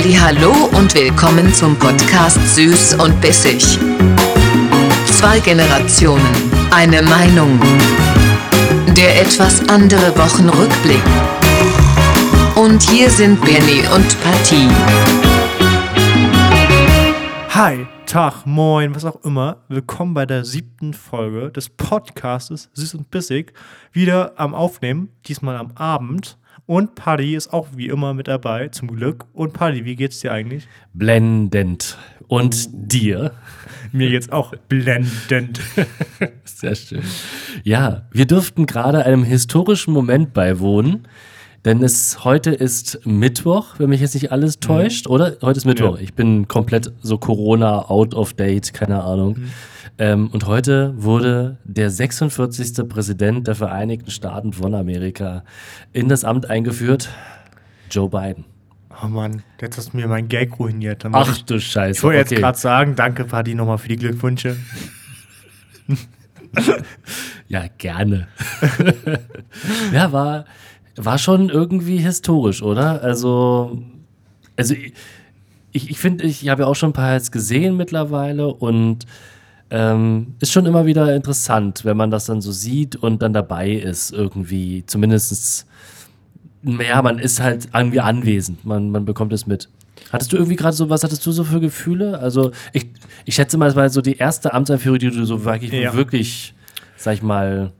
Hallo und willkommen zum Podcast Süß und Bissig. Zwei Generationen, eine Meinung. Der etwas andere Wochenrückblick. Und hier sind Benny und Patty. Hi, Tag, moin, was auch immer. Willkommen bei der siebten Folge des Podcastes Süß und Bissig. Wieder am Aufnehmen, diesmal am Abend. Und Paddy ist auch wie immer mit dabei, zum Glück. Und Paddy, wie geht's dir eigentlich? Blendend. Und dir? Mir geht's auch blendend. Sehr schön. Ja, wir dürften gerade einem historischen Moment beiwohnen. Denn es heute ist Mittwoch, wenn mich jetzt nicht alles täuscht, mhm. oder? Heute ist Mittwoch. Ja. Ich bin komplett so Corona out of date, keine Ahnung. Mhm. Ähm, und heute wurde der 46. Präsident der Vereinigten Staaten von Amerika in das Amt eingeführt, Joe Biden. Oh Mann, jetzt hast du mir mein Gag ruiniert. Ach ich, du Scheiße. Ich wollte okay. jetzt gerade sagen, danke Paddy nochmal für die Glückwünsche. ja, gerne. ja, war, war schon irgendwie historisch, oder? Also, also ich, ich finde, ich habe ja auch schon ein paar jetzt gesehen mittlerweile und ähm, ist schon immer wieder interessant, wenn man das dann so sieht und dann dabei ist, irgendwie. Zumindest, ja, man ist halt irgendwie anwesend, man, man bekommt es mit. Hattest du irgendwie gerade so, was hattest du so für Gefühle? Also, ich, ich schätze mal, es war so die erste Amtseinführung, die du so wirklich, ja. wirklich sag ich mal,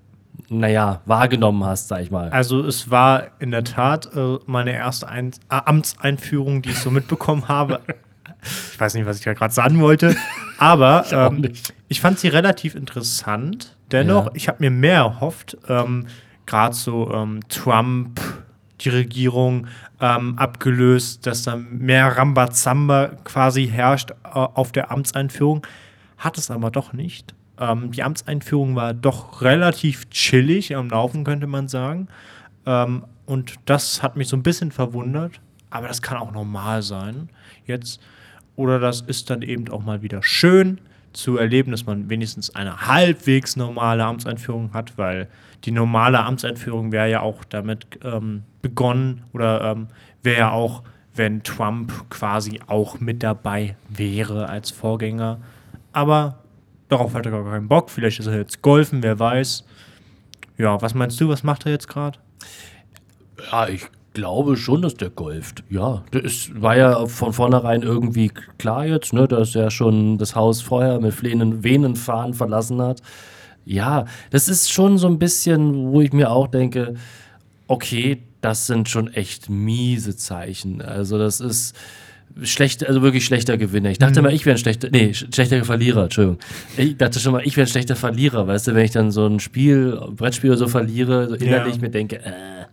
naja, wahrgenommen hast, sag ich mal. Also es war in der Tat äh, meine erste Ein äh, Amtseinführung, die ich so mitbekommen habe. Ich weiß nicht, was ich da gerade sagen wollte, aber ich, ähm, ich, fand sie relativ interessant. Dennoch, ja. ich habe mir mehr erhofft, ähm, gerade so ähm, Trump, die Regierung ähm, abgelöst, dass da mehr Rambazamba quasi herrscht äh, auf der Amtseinführung. Hat es aber doch nicht. Ähm, die Amtseinführung war doch relativ chillig am Laufen, könnte man sagen. Ähm, und das hat mich so ein bisschen verwundert. Aber das kann auch normal sein jetzt. Oder das ist dann eben auch mal wieder schön zu erleben, dass man wenigstens eine halbwegs normale Amtseinführung hat, weil die normale Amtseinführung wäre ja auch damit ähm, begonnen oder ähm, wäre ja auch, wenn Trump quasi auch mit dabei wäre als Vorgänger. Aber Darauf hat er gar keinen Bock. Vielleicht ist er jetzt golfen, wer weiß. Ja, was meinst du, was macht er jetzt gerade? Ja, ich glaube schon, dass der golft. Ja, das war ja von vornherein irgendwie klar jetzt, ne, dass er schon das Haus vorher mit flehenden Venenfahren verlassen hat. Ja, das ist schon so ein bisschen, wo ich mir auch denke, okay, das sind schon echt miese Zeichen. Also das ist schlecht, also wirklich schlechter Gewinner. Ich dachte mhm. mal, ich wäre ein schlechter, nee, schlechter Verlierer, Entschuldigung. Ich dachte schon mal, ich wäre ein schlechter Verlierer, weißt du, wenn ich dann so ein Spiel, Brettspiel oder so verliere, so innerlich ja. mir denke, äh.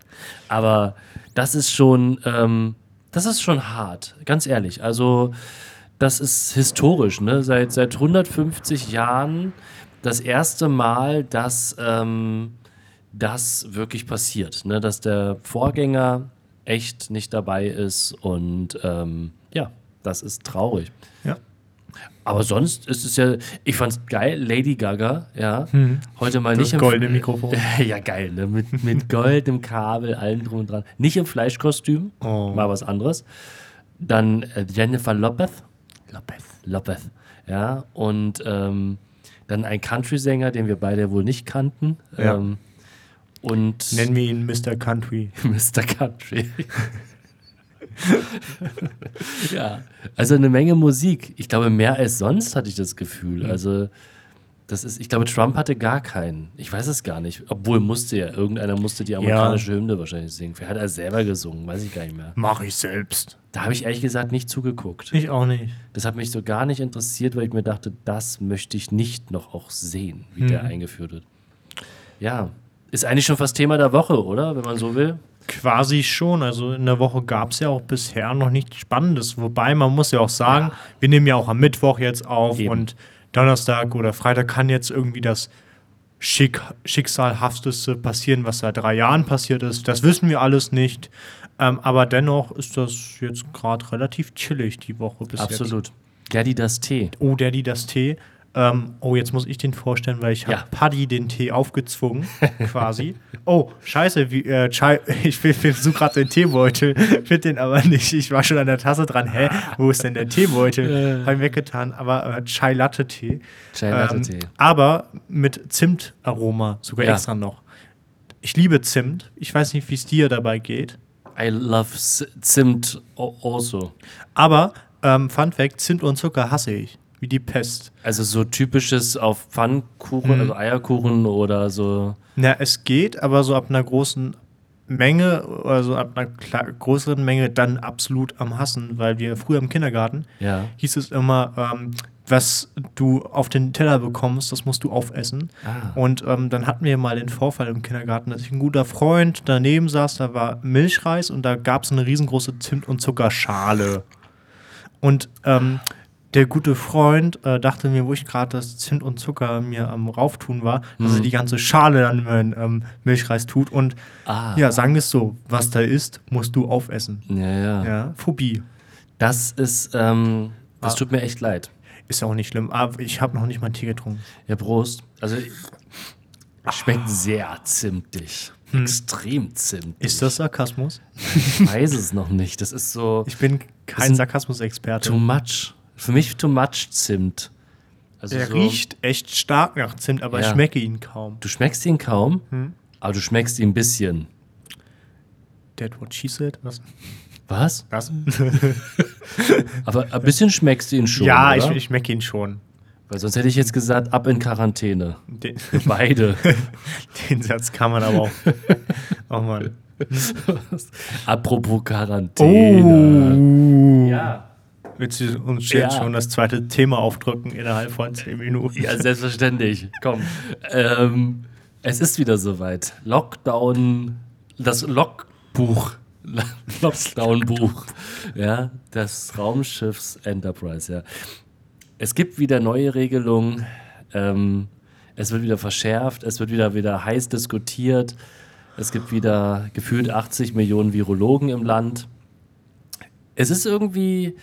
Aber das ist schon, ähm, das ist schon hart, ganz ehrlich. Also, das ist historisch, ne? Seit, seit 150 Jahren das erste Mal, dass ähm, das wirklich passiert, ne? Dass der Vorgänger echt nicht dabei ist und ähm, ja, das ist traurig. Ja. Aber sonst ist es ja, ich fand's geil, Lady Gaga, ja. Hm. Heute mal das nicht im goldene Mikrofon. ja, geil, ne? Mit, mit Gold im Kabel, allem drum und dran. Nicht im Fleischkostüm, oh. mal was anderes. Dann äh, Jennifer Lopez. Lopez. Lopez. Ja, und ähm, dann ein Country-Sänger, den wir beide wohl nicht kannten. Ja. Ähm, und Nennen wir ihn Mr. Country. Mr. Country. ja, also eine Menge Musik. Ich glaube, mehr als sonst hatte ich das Gefühl. Mhm. Also, das ist, ich glaube, Trump hatte gar keinen. Ich weiß es gar nicht. Obwohl musste ja, irgendeiner musste die amerikanische ja. Hymne wahrscheinlich singen. Wer hat er selber gesungen? Weiß ich gar nicht mehr. Mach ich selbst. Da habe ich ehrlich gesagt nicht zugeguckt. Ich auch nicht. Das hat mich so gar nicht interessiert, weil ich mir dachte, das möchte ich nicht noch auch sehen, wie mhm. der eingeführt wird. Ja, ist eigentlich schon fast Thema der Woche, oder? Wenn man so will. Quasi schon. Also in der Woche gab es ja auch bisher noch nichts Spannendes. Wobei man muss ja auch sagen, ja. wir nehmen ja auch am Mittwoch jetzt auf Eben. und Donnerstag oder Freitag kann jetzt irgendwie das Schick Schicksalhafteste passieren, was seit drei Jahren passiert ist. Das wissen wir alles nicht. Ähm, aber dennoch ist das jetzt gerade relativ chillig die Woche bis Absolut. Daddy das Tee. Oh, Daddy das Tee. Ähm, oh, jetzt muss ich den vorstellen, weil ich habe Ja. Paddy den Tee aufgezwungen, quasi. Oh, scheiße, wie, äh, Chai, ich versuche gerade den Teebeutel, finde den aber nicht. Ich war schon an der Tasse dran. Hä, wo ist denn der Teebeutel? Habe ich weggetan, aber äh, Chai Latte Tee. Chai Latte Tee. Ähm, aber mit Zimtaroma, sogar Ja. extra noch. Ich liebe Zimt. Ich weiß nicht, wie es dir dabei geht. I love Zimt also. Aber, ähm, Fun Fact: Zimt und Zucker hasse ich. Wie die Pest. Also so typisches auf Pfannkuchen, Mhm. also Eierkuchen oder so. Na, es geht, aber so ab einer großen Menge, also ab einer größeren Menge, dann absolut am Hassen, weil wir früher im Kindergarten Ja. hieß es immer, ähm, was du auf den Teller bekommst, das musst du aufessen. Ah. Und ähm, dann hatten wir mal den Vorfall im Kindergarten, dass ich ein guter Freund daneben saß, da war Milchreis und da gab es eine riesengroße Zimt- und Zuckerschale. Und ähm, der gute Freund äh, dachte mir, wo ich gerade das Zimt und Zucker mir am Rauftun war, dass Mhm. er die ganze Schale dann in meinen ähm, Milchreis tut. Und Ah. ja, sagen wir es so, was da ist, musst du aufessen. Ja, ja. Ja, Phobie. Das ist, ähm, das Ah. tut mir echt leid. Ist ja auch nicht schlimm. Aber ich habe noch nicht mal Tee getrunken. Ja, Prost. Also, schmeckt sehr zimtig. Extrem zimtig. Hm. Ist das Sarkasmus? Ich weiß es noch nicht. Das ist so Ich bin kein Sarkasmus-Experte. too much. Für mich too much Zimt. Also Er so, riecht echt stark nach Zimt, aber ich Ja. schmecke ihn kaum. Du schmeckst ihn kaum, Hm. aber du schmeckst ihn ein bisschen. That what she said? Was? Was? Was? Aber ein bisschen schmeckst du ihn schon. ja, ich, oder? ich schmecke ihn schon. Weil sonst hätte ich jetzt gesagt, ab in Quarantäne. Den, Beide. den Satz kann man aber auch. Oh Mann. Apropos Quarantäne. Ja. Willst du uns jetzt Ja. schon das zweite Thema aufdrücken innerhalb von 10 Minuten? Ja, selbstverständlich. Komm. Ähm, es ist wieder soweit. Lockdown, das Logbuch. Lockdown-Buch. Ja, des Raumschiffs Enterprise, ja. Es gibt wieder neue Regelungen. Ähm, es wird wieder verschärft. Es wird wieder, wieder heiß diskutiert. Es gibt wieder gefühlt 80 Millionen Virologen im Land. Es ist irgendwie,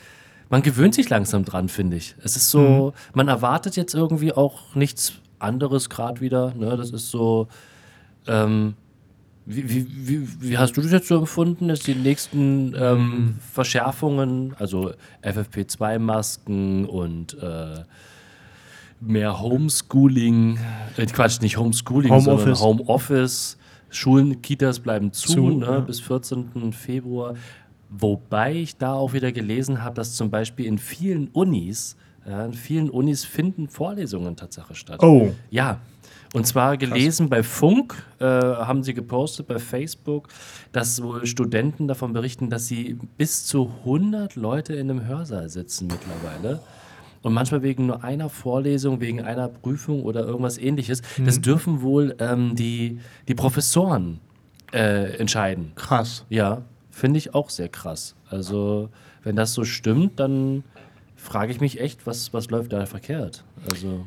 man gewöhnt sich langsam dran, finde ich. Es ist so, man erwartet jetzt irgendwie auch nichts anderes gerade wieder. Ne? Das ist so, ähm, wie, wie, wie, wie hast du das jetzt so empfunden, dass die nächsten ähm, Verschärfungen, also FFP2-Masken und äh, mehr Homeschooling, äh, Quatsch, nicht Homeschooling, Homeoffice. sondern Homeoffice, Schulen, Kitas bleiben zu, Zu, ne, ja. bis 14. Februar. Wobei ich da auch wieder gelesen habe, dass zum Beispiel in vielen Unis, ja, in vielen Unis finden Vorlesungen tatsächlich statt. Oh. Ja. Und zwar gelesen bei Funk, äh, haben sie gepostet bei Facebook, dass wohl Studenten davon berichten, dass sie bis zu 100 Leute in einem Hörsaal sitzen mittlerweile. Und manchmal wegen nur einer Vorlesung, wegen einer Prüfung oder irgendwas ähnliches. Das dürfen wohl ähm, die, die Professoren äh, entscheiden. Krass. Ja, finde ich auch sehr krass. Also, wenn das so stimmt, dann frage ich mich echt, was, was läuft da verkehrt? Also,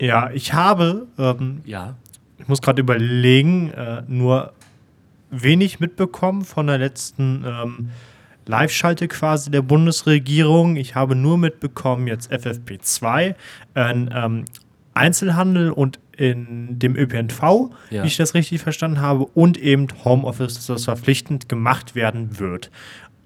Ja, ich habe, ähm, ja. ich muss gerade überlegen, äh, nur wenig mitbekommen von der letzten ähm, Live-Schalte quasi der Bundesregierung. Ich habe nur mitbekommen jetzt FFP2, ein ähm, Einzelhandel und in dem ÖPNV, Ja. wie ich das richtig verstanden habe, und eben Homeoffice, dass das verpflichtend gemacht werden wird.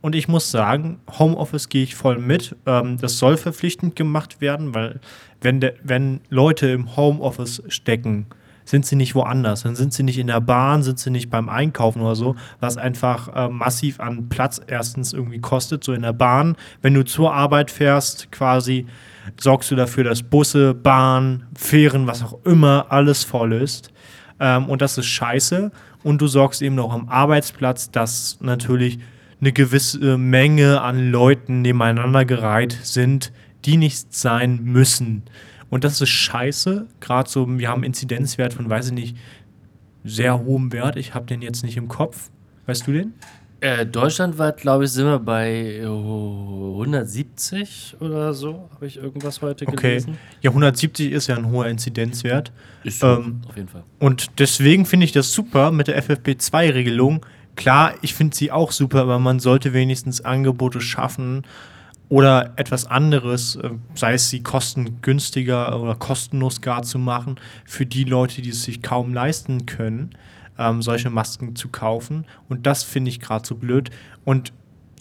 Und ich muss sagen, Homeoffice gehe ich voll mit. Ähm, das soll verpflichtend gemacht werden, weil wenn, der, wenn Leute im Homeoffice stecken, sind sie nicht woanders. Dann sind sie nicht in der Bahn, sind sie nicht beim Einkaufen oder so, was einfach äh, massiv an Platz erstens irgendwie kostet. So in der Bahn, wenn du zur Arbeit fährst, quasi sorgst du dafür, dass Busse, Bahn, Fähren, was auch immer, alles voll ist. Ähm, und das ist scheiße. Und du sorgst eben auch am Arbeitsplatz, dass natürlich eine gewisse Menge an Leuten nebeneinander gereiht sind, die nicht sein müssen. Und das ist scheiße. Gerade so, wir haben einen Inzidenzwert von, weiß ich nicht, sehr hohem Wert. Ich habe den jetzt nicht im Kopf. Weißt du den? Äh, deutschlandweit, glaube ich, sind wir bei äh, 170 oder so. Habe ich irgendwas heute Okay. gelesen? Ja, 170 ist ja ein hoher Inzidenzwert. Ist so, Ähm, auf jeden Fall. Und deswegen finde ich das super mit der FFP2-Regelung. Klar, ich finde sie auch super, aber man sollte wenigstens Angebote schaffen oder etwas anderes, äh, sei es sie kostengünstiger oder kostenlos gar zu machen, für die Leute, die es sich kaum leisten können, ähm, solche Masken zu kaufen. Und das finde ich gerade so blöd. Und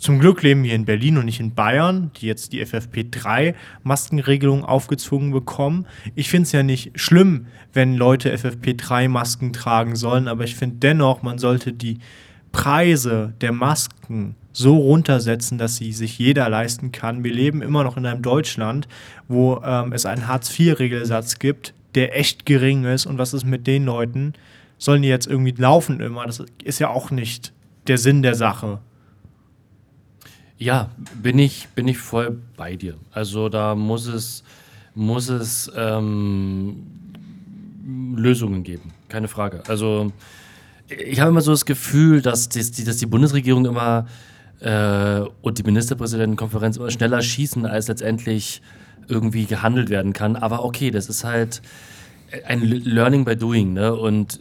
zum Glück leben wir in Berlin und nicht in Bayern, die jetzt die FFP3-Maskenregelung aufgezwungen bekommen. Ich finde es ja nicht schlimm, wenn Leute FFP3-Masken tragen sollen, aber ich finde dennoch, man sollte die Preise der Masken so runtersetzen, dass sie sich jeder leisten kann. Wir leben immer noch in einem Deutschland, wo ähm, es einen Hartz-IV-Regelsatz gibt, der echt gering ist. Und was ist mit den Leuten? Sollen die jetzt irgendwie laufen immer? Das ist ja auch nicht der Sinn der Sache. Ja, bin ich, bin ich voll bei dir. Also da muss es, muss es ähm, Lösungen geben, keine Frage. Also ich habe immer so das Gefühl, dass, die, dass die Bundesregierung immer äh, und die Ministerpräsidentenkonferenz immer schneller schießen, als letztendlich irgendwie gehandelt werden kann. Aber okay, das ist halt ein Learning by Doing. Ne? Und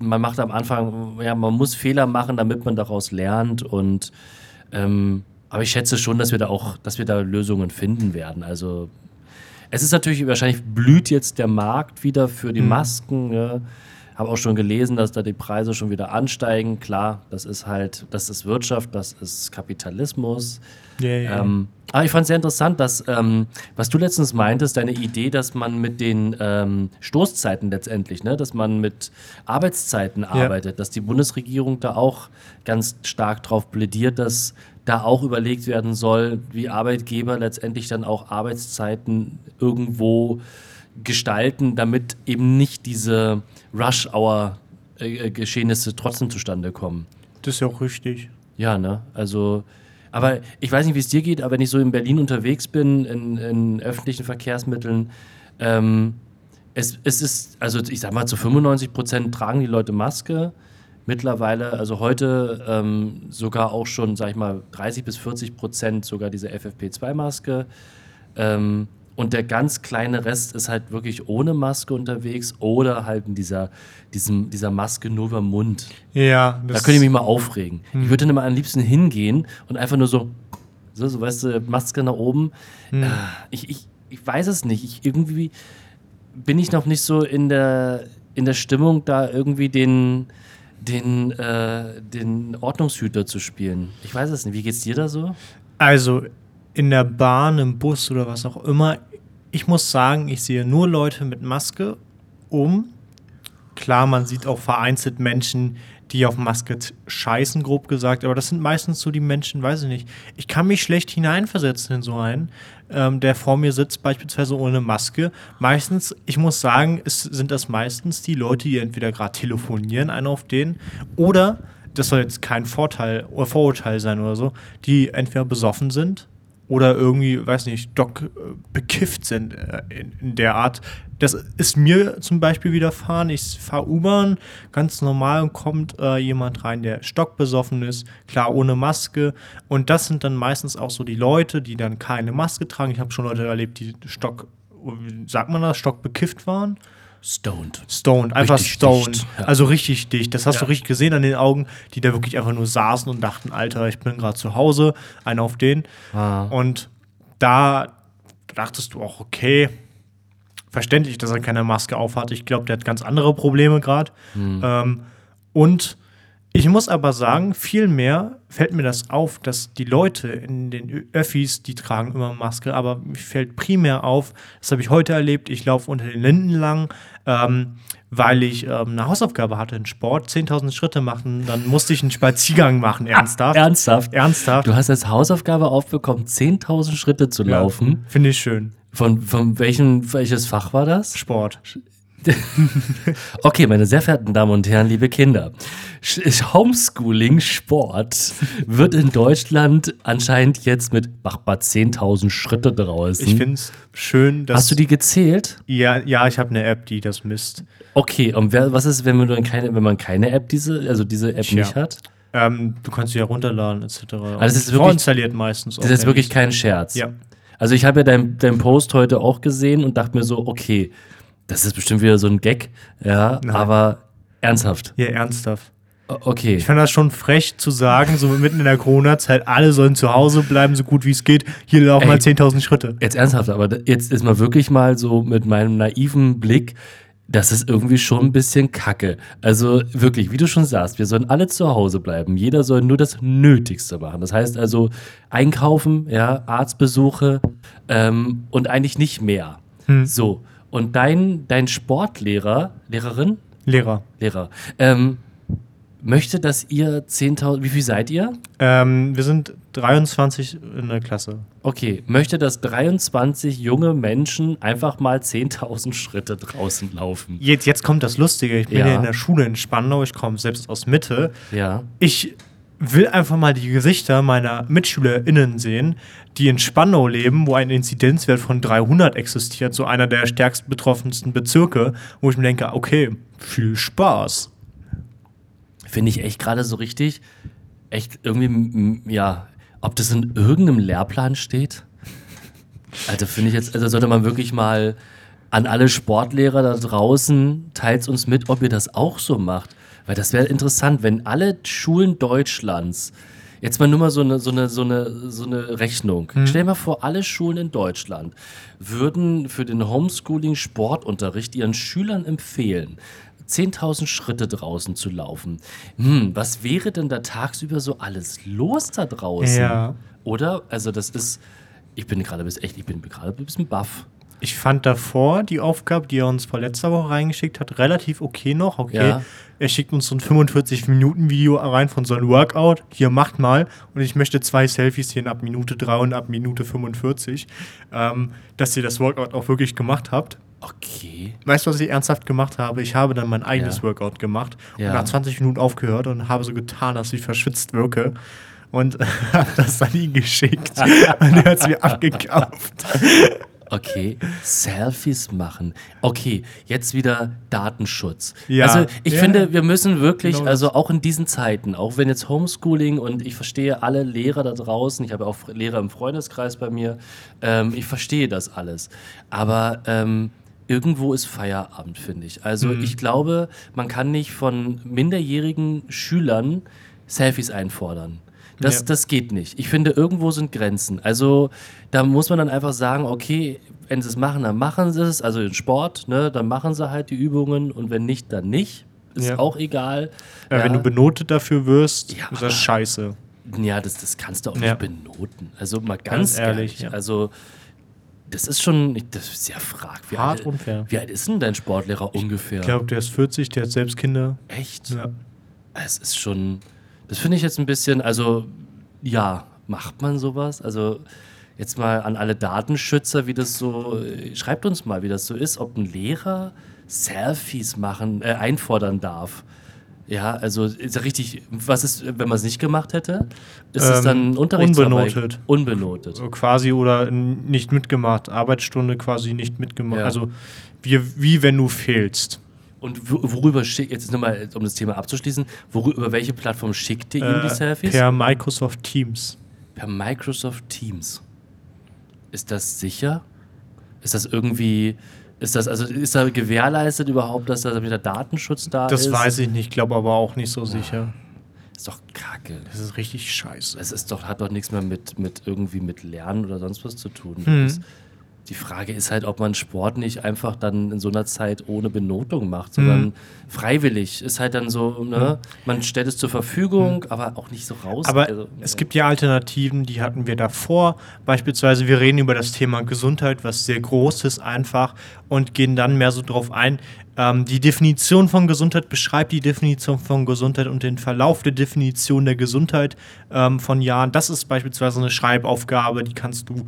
man macht am Anfang, ja, man muss Fehler machen, damit man daraus lernt. Und ähm, aber ich schätze schon, dass wir da auch, dass wir da Lösungen finden werden. Also es ist natürlich wahrscheinlich blüht jetzt der Markt wieder für die mhm. Masken. Ja. Habe auch schon gelesen, dass da die Preise schon wieder ansteigen. Klar, das ist halt, das ist Wirtschaft, das ist Kapitalismus. Yeah, yeah. Ähm, aber ich fand es sehr interessant, dass, ähm, was du letztens meintest, deine Idee, dass man mit den ähm, Stoßzeiten letztendlich, ne, dass man mit Arbeitszeiten yeah. arbeitet, dass die Bundesregierung da auch ganz stark drauf plädiert, dass da auch überlegt werden soll, wie Arbeitgeber letztendlich dann auch Arbeitszeiten irgendwo gestalten, damit eben nicht diese Rush-Hour-Geschehnisse trotzdem zustande kommen. Das ist ja auch richtig. Ja, ne? Also, aber ich weiß nicht, wie es dir geht, aber wenn ich so in Berlin unterwegs bin, in, in öffentlichen Verkehrsmitteln, ähm, es, es ist, also ich sag mal, zu 95 Prozent tragen die Leute Maske. Mittlerweile, also heute ähm, sogar auch schon, sag ich mal, 30 bis 40 Prozent sogar diese FFP2-Maske. Ähm, und der ganz kleine Rest ist halt wirklich ohne Maske unterwegs oder halt in dieser, diesem, dieser Maske nur über Mund. Ja. Da könnte ich mich mal aufregen. Hm. Ich würde dann mal am liebsten hingehen und einfach nur so, so, so weißt du, Maske nach oben. Hm. Ah, ich, ich, ich weiß es nicht. Ich, irgendwie bin ich noch nicht so in der, in der Stimmung, da irgendwie den, den, äh, den Ordnungshüter zu spielen. Ich weiß es nicht. Wie geht's dir da so? Also in der Bahn, im Bus oder was auch immer, ich muss sagen, ich sehe nur Leute mit Maske um. Klar, man sieht auch vereinzelt Menschen, die auf Maske scheißen, grob gesagt, aber das sind meistens so die Menschen, weiß ich nicht. Ich kann mich schlecht hineinversetzen in so einen, ähm, der vor mir sitzt, beispielsweise ohne Maske. Meistens, ich muss sagen, es sind das meistens die Leute, die entweder gerade telefonieren, einer auf denen, oder, das soll jetzt kein Vorteil oder Vorurteil sein oder so, die entweder besoffen sind oder irgendwie, weiß nicht, Doc äh, bekifft sind äh, in, in, der Art. Das ist mir zum Beispiel widerfahren. Ich fahre U-Bahn ganz normal und kommt äh, jemand rein, der stockbesoffen ist, klar ohne Maske. Und das sind dann meistens auch so die Leute, die dann keine Maske tragen. Ich habe schon Leute erlebt, die Stock, sagt man das, stockbekifft waren. Stoned. Stoned, einfach richtig stoned. Dicht, ja. Also richtig dicht. Das hast ja. du richtig gesehen an den Augen, die da wirklich einfach nur saßen und dachten, Alter, ich bin gerade zu Hause, einer auf den. Ah. Und da dachtest du auch, okay, verständlich, dass er keine Maske aufhat. Ich glaube, der hat ganz andere Probleme gerade. Hm. Ähm, und ich muss aber sagen, vielmehr fällt mir das auf, dass die Leute in den Öffis, die tragen immer Maske, aber mir fällt primär auf, das habe ich heute erlebt, ich laufe unter den Linden lang, ähm, weil ich ähm, eine Hausaufgabe hatte in Sport, 10.000 Schritte machen, dann musste ich einen Spaziergang machen, ernsthaft. ernsthaft? Ernsthaft. Du hast als Hausaufgabe aufbekommen, 10.000 Schritte zu laufen. Ja, Finde ich schön. Von, von welchem, welches Fach war das? Sport. okay, meine sehr verehrten Damen und Herren, liebe Kinder. Homeschooling Sport wird in Deutschland anscheinend jetzt mit machbar 10.000 Schritte draußen. Ich finde es schön, dass. Hast du die gezählt? Ja, ja ich habe eine App, die das misst. Okay, und wer, was ist, wenn man, keine, wenn man keine App, diese, also diese App Tja. nicht hat? Ähm, du kannst sie ja runterladen, etc. Also das ist wirklich, vorinstalliert meistens. Das ist wirklich kein Scherz. Ja. Also ich habe ja deinen dein Post heute auch gesehen und dachte mir so, okay, das ist bestimmt wieder so ein Gag, ja, Nein. aber ernsthaft. Ja, ernsthaft. Okay. Ich fand das schon frech zu sagen, so mitten in der Corona-Zeit, alle sollen zu Hause bleiben, so gut wie es geht. Hier laufen mal 10.000 Schritte. Jetzt ernsthaft, aber jetzt ist mal wirklich mal so mit meinem naiven Blick, das ist irgendwie schon ein bisschen kacke. Also wirklich, wie du schon sagst, wir sollen alle zu Hause bleiben. Jeder soll nur das Nötigste machen. Das heißt also einkaufen, ja, Arztbesuche ähm, und eigentlich nicht mehr. So. Und dein, dein Sportlehrer, Lehrerin, Lehrer. Lehrer, ähm, möchte, dass ihr 10.000, wie viel seid ihr? Ähm, wir sind 23 in der Klasse. Okay, möchte, dass 23 junge Menschen einfach mal 10.000 Schritte draußen laufen. Jetzt, jetzt kommt das Lustige. Ich bin Ja. in der Schule in Spandau. Ich komme selbst aus Mitte. Ja. Ich will einfach mal die Gesichter meiner MitschülerInnen sehen, die in Spandau leben, wo ein Inzidenzwert von 300 existiert, so einer der stärkst betroffensten Bezirke, wo ich mir denke, okay, viel Spaß. Finde ich echt gerade so richtig, echt irgendwie, ja, ob das in irgendeinem Lehrplan steht? Also finde ich jetzt, also sollte man wirklich mal an alle Sportlehrer da draußen, teilt uns mit, ob ihr das auch so macht. Weil das wäre interessant, wenn alle Schulen Deutschlands, jetzt mal nur mal so eine, so eine, so eine, so eine Rechnung. Stell dir mal vor, alle Schulen in Deutschland würden für den Homeschooling-Sportunterricht ihren Schülern empfehlen, 10.000 Schritte draußen zu laufen. Hm, was wäre denn da tagsüber so alles los da draußen? Ja. Oder? Also das ist, ich bin gerade bis echt, ich bin gerade ein bisschen baff. Ich fand davor die Aufgabe, die er uns vor letzter Woche reingeschickt hat, relativ okay noch. Okay, Ja. er schickt uns so ein 45-Minuten-Video rein von so einem Workout. Hier, macht mal. Und ich möchte zwei Selfies sehen ab Minute 3 und ab Minute 45, ähm, dass ihr das Workout auch wirklich gemacht habt. Okay. Weißt du, was ich ernsthaft gemacht habe? Ich habe dann mein eigenes Ja. Workout gemacht Ja. und nach 20 Minuten aufgehört und habe so getan, dass ich verschwitzt wirke. Und habe das dann ihm geschickt. und er hat es mir abgekauft. Okay, Selfies machen. Okay, jetzt wieder Datenschutz. Ja. Also ich Ja. finde, wir müssen wirklich, Genau also auch in diesen Zeiten, auch wenn jetzt Homeschooling und ich verstehe alle Lehrer da draußen, ich habe auch Lehrer im Freundeskreis bei mir, ähm, ich verstehe das alles. Aber ähm, irgendwo ist Feierabend, finde ich. Also Mhm. ich glaube, man kann nicht von minderjährigen Schülern Selfies einfordern. Das, Ja. das geht nicht. Ich finde, irgendwo sind Grenzen. Also da muss man dann einfach sagen, okay, wenn sie es machen, dann machen sie es. Also in Sport, ne, dann machen sie halt die Übungen und wenn nicht, dann nicht. Ist Ja. auch egal. Ja, Wenn du benotet dafür wirst, Ja, ist das scheiße. Ja, das, das kannst du auch Ja. nicht benoten. Also mal ganz, Ganz ehrlich, ja. Also das ist schon, das ist sehr frag. Wie Hart alt, unfair. Wie alt ist denn dein Sportlehrer ungefähr? Ich glaube, der ist 40, der hat selbst Kinder. Echt? Ja. Es ist schon, das finde ich jetzt ein bisschen, also ja, macht man sowas? Also jetzt mal an alle Datenschützer, wie das so, äh, schreibt uns mal, wie das so ist, ob ein Lehrer Selfies machen, äh, einfordern darf. Ja, also ist ja richtig, was ist, wenn man es nicht gemacht hätte? Ist es Ähm, dann Unterrichtsarbeit? unbenotet. Unbenotet. Quasi oder nicht mitgemacht. Arbeitsstunde quasi nicht mitgemacht. Ja. Also wie, wie wenn du fehlst. Und wo- worüber schickt, jetzt nochmal, um das Thema abzuschließen, worüber, über welche Plattform schickt ihr ihm die Äh, Selfies? Per Microsoft Teams. Per Microsoft Teams. Ist das sicher? Ist das irgendwie, ist das, also ist da gewährleistet überhaupt, dass da wieder Datenschutz da Das ist? weiß ich nicht, glaube aber auch nicht so sicher. Ist doch kacke. Das ist richtig scheiße. Es ist doch, hat doch nichts mehr mit, mit irgendwie mit Lernen oder sonst was zu tun. Mhm. Das, die Frage ist halt, ob man Sport nicht einfach dann in so einer Zeit ohne Benotung macht, sondern Mhm. freiwillig. Ist halt dann so, ne, man stellt es zur Verfügung, aber auch nicht so raus. Aber also, es ja. gibt ja Alternativen, die hatten wir davor. Beispielsweise, wir reden über das Thema Gesundheit, was sehr groß ist einfach, und gehen dann mehr so drauf ein. Ähm, die Definition von Gesundheit beschreibt die Definition von Gesundheit und den Verlauf der Definition der Gesundheit ähm, von Jahren. Das ist beispielsweise eine Schreibaufgabe, die kannst du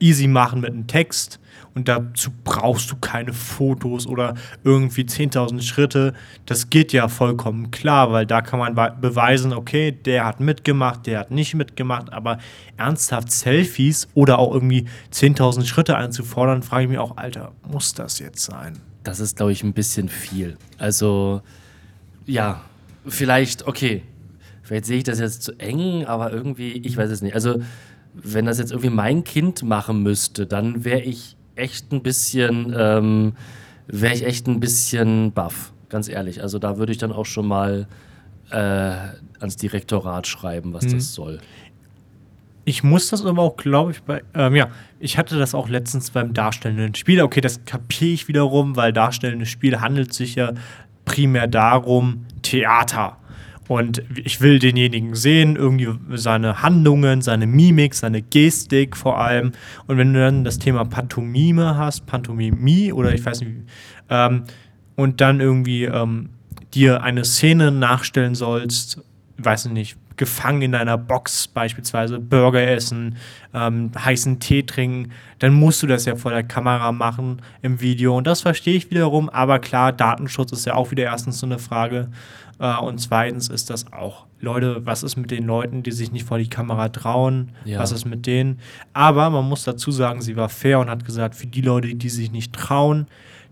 easy machen mit einem Text. Und dazu brauchst du keine Fotos oder irgendwie 10.000 Schritte. Das geht ja vollkommen klar, weil da kann man be- beweisen, okay, der hat mitgemacht, der hat nicht mitgemacht. Aber ernsthaft Selfies oder auch irgendwie 10.000 Schritte einzufordern, frage ich mich auch, Alter, muss das jetzt sein? Das ist, glaube ich, ein bisschen viel. Also, ja, vielleicht, okay, vielleicht sehe ich das jetzt zu eng, aber irgendwie, ich weiß es nicht. Also, wenn das jetzt irgendwie mein Kind machen müsste, dann wäre ich echt ein bisschen, ähm, wäre ich echt ein bisschen baff, ganz ehrlich. Also, da würde ich dann auch schon mal äh, ans Direktorat schreiben, was Mhm. das soll. Ich muss das aber auch, glaube ich, bei. Ähm, ja, ich hatte das auch letztens beim darstellenden Spiel. Okay, das kapiere ich wiederum, weil darstellendes Spiel handelt sich ja primär darum, Theater. Und ich will denjenigen sehen, irgendwie seine Handlungen, seine Mimik, seine Gestik vor allem. Und wenn du dann das Thema Pantomime hast, Pantomimie oder ich weiß nicht, ähm, und dann irgendwie ähm, dir eine Szene nachstellen sollst, weiß ich nicht, gefangen in einer Box beispielsweise, Burger essen, ähm, heißen Tee trinken, dann musst du das ja vor der Kamera machen im Video. Und das verstehe ich wiederum, aber klar, Datenschutz ist ja auch wieder erstens so eine Frage. Äh, und zweitens ist das auch, Leute, was ist mit den Leuten, die sich nicht vor die Kamera trauen? Ja. Was ist mit denen? Aber man muss dazu sagen, sie war fair und hat gesagt, für die Leute, die sich nicht trauen,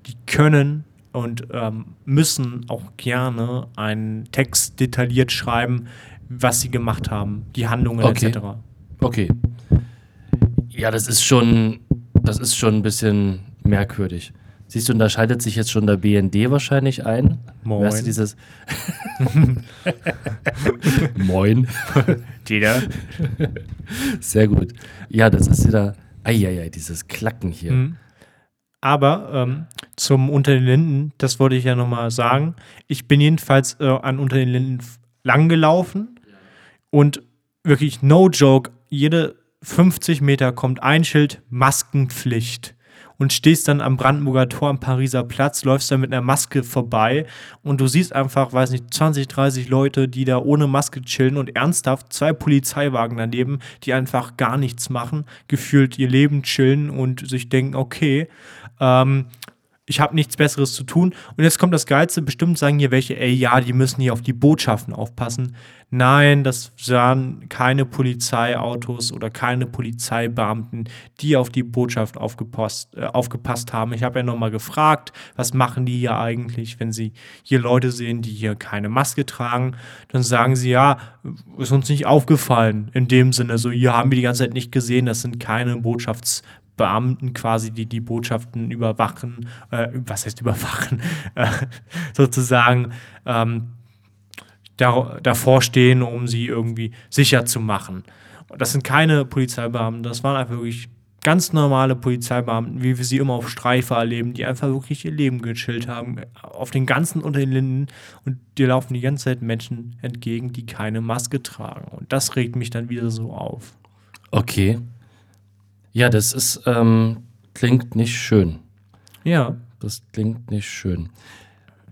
die können und ähm, müssen auch gerne einen Text detailliert schreiben, was sie gemacht haben, die Handlungen Okay. etc. Okay. Ja, das ist schon, das ist schon ein bisschen merkwürdig. Siehst du, und da schaltet sich jetzt schon der BND wahrscheinlich ein. Moin. Weißt du, dieses Moin. Jeder. Sehr gut. Ja, das ist wieder. Eieiei, dieses Klacken hier. Mhm. Aber ähm, zum Unter den Linden, das wollte ich ja nochmal sagen. Ich bin jedenfalls äh, an Unter den Linden f- lang gelaufen und wirklich no joke, jede 50 Meter kommt ein Schild Maskenpflicht und stehst dann am Brandenburger Tor am Pariser Platz, läufst da mit einer Maske vorbei und du siehst einfach, weiß nicht, 20, 30 Leute, die da ohne Maske chillen und ernsthaft zwei Polizeiwagen daneben, die einfach gar nichts machen, gefühlt ihr Leben chillen und sich denken, okay, ähm, ich habe nichts Besseres zu tun. Und jetzt kommt das Geilste, bestimmt sagen hier welche, ey, ja, die müssen hier auf die Botschaften aufpassen. Nein, das waren keine Polizeiautos oder keine Polizeibeamten, die auf die Botschaft aufgepasst, äh, aufgepasst haben. Ich habe ja nochmal gefragt, was machen die hier eigentlich, wenn sie hier Leute sehen, die hier keine Maske tragen. Dann sagen sie, ja, ist uns nicht aufgefallen. In dem Sinne, so, hier haben wir die ganze Zeit nicht gesehen, das sind keine Botschafts Beamten quasi, die die Botschaften überwachen, äh, was heißt überwachen, äh, sozusagen ähm, da, davor stehen, um sie irgendwie sicher zu machen. Das sind keine Polizeibeamten, das waren einfach wirklich ganz normale Polizeibeamten, wie wir sie immer auf Streife erleben, die einfach wirklich ihr Leben gechillt haben, auf den ganzen unter den Linden und dir laufen die ganze Zeit Menschen entgegen, die keine Maske tragen. Und das regt mich dann wieder so auf. Okay. Ja, das ist, ähm, klingt nicht schön. Ja. Das klingt nicht schön.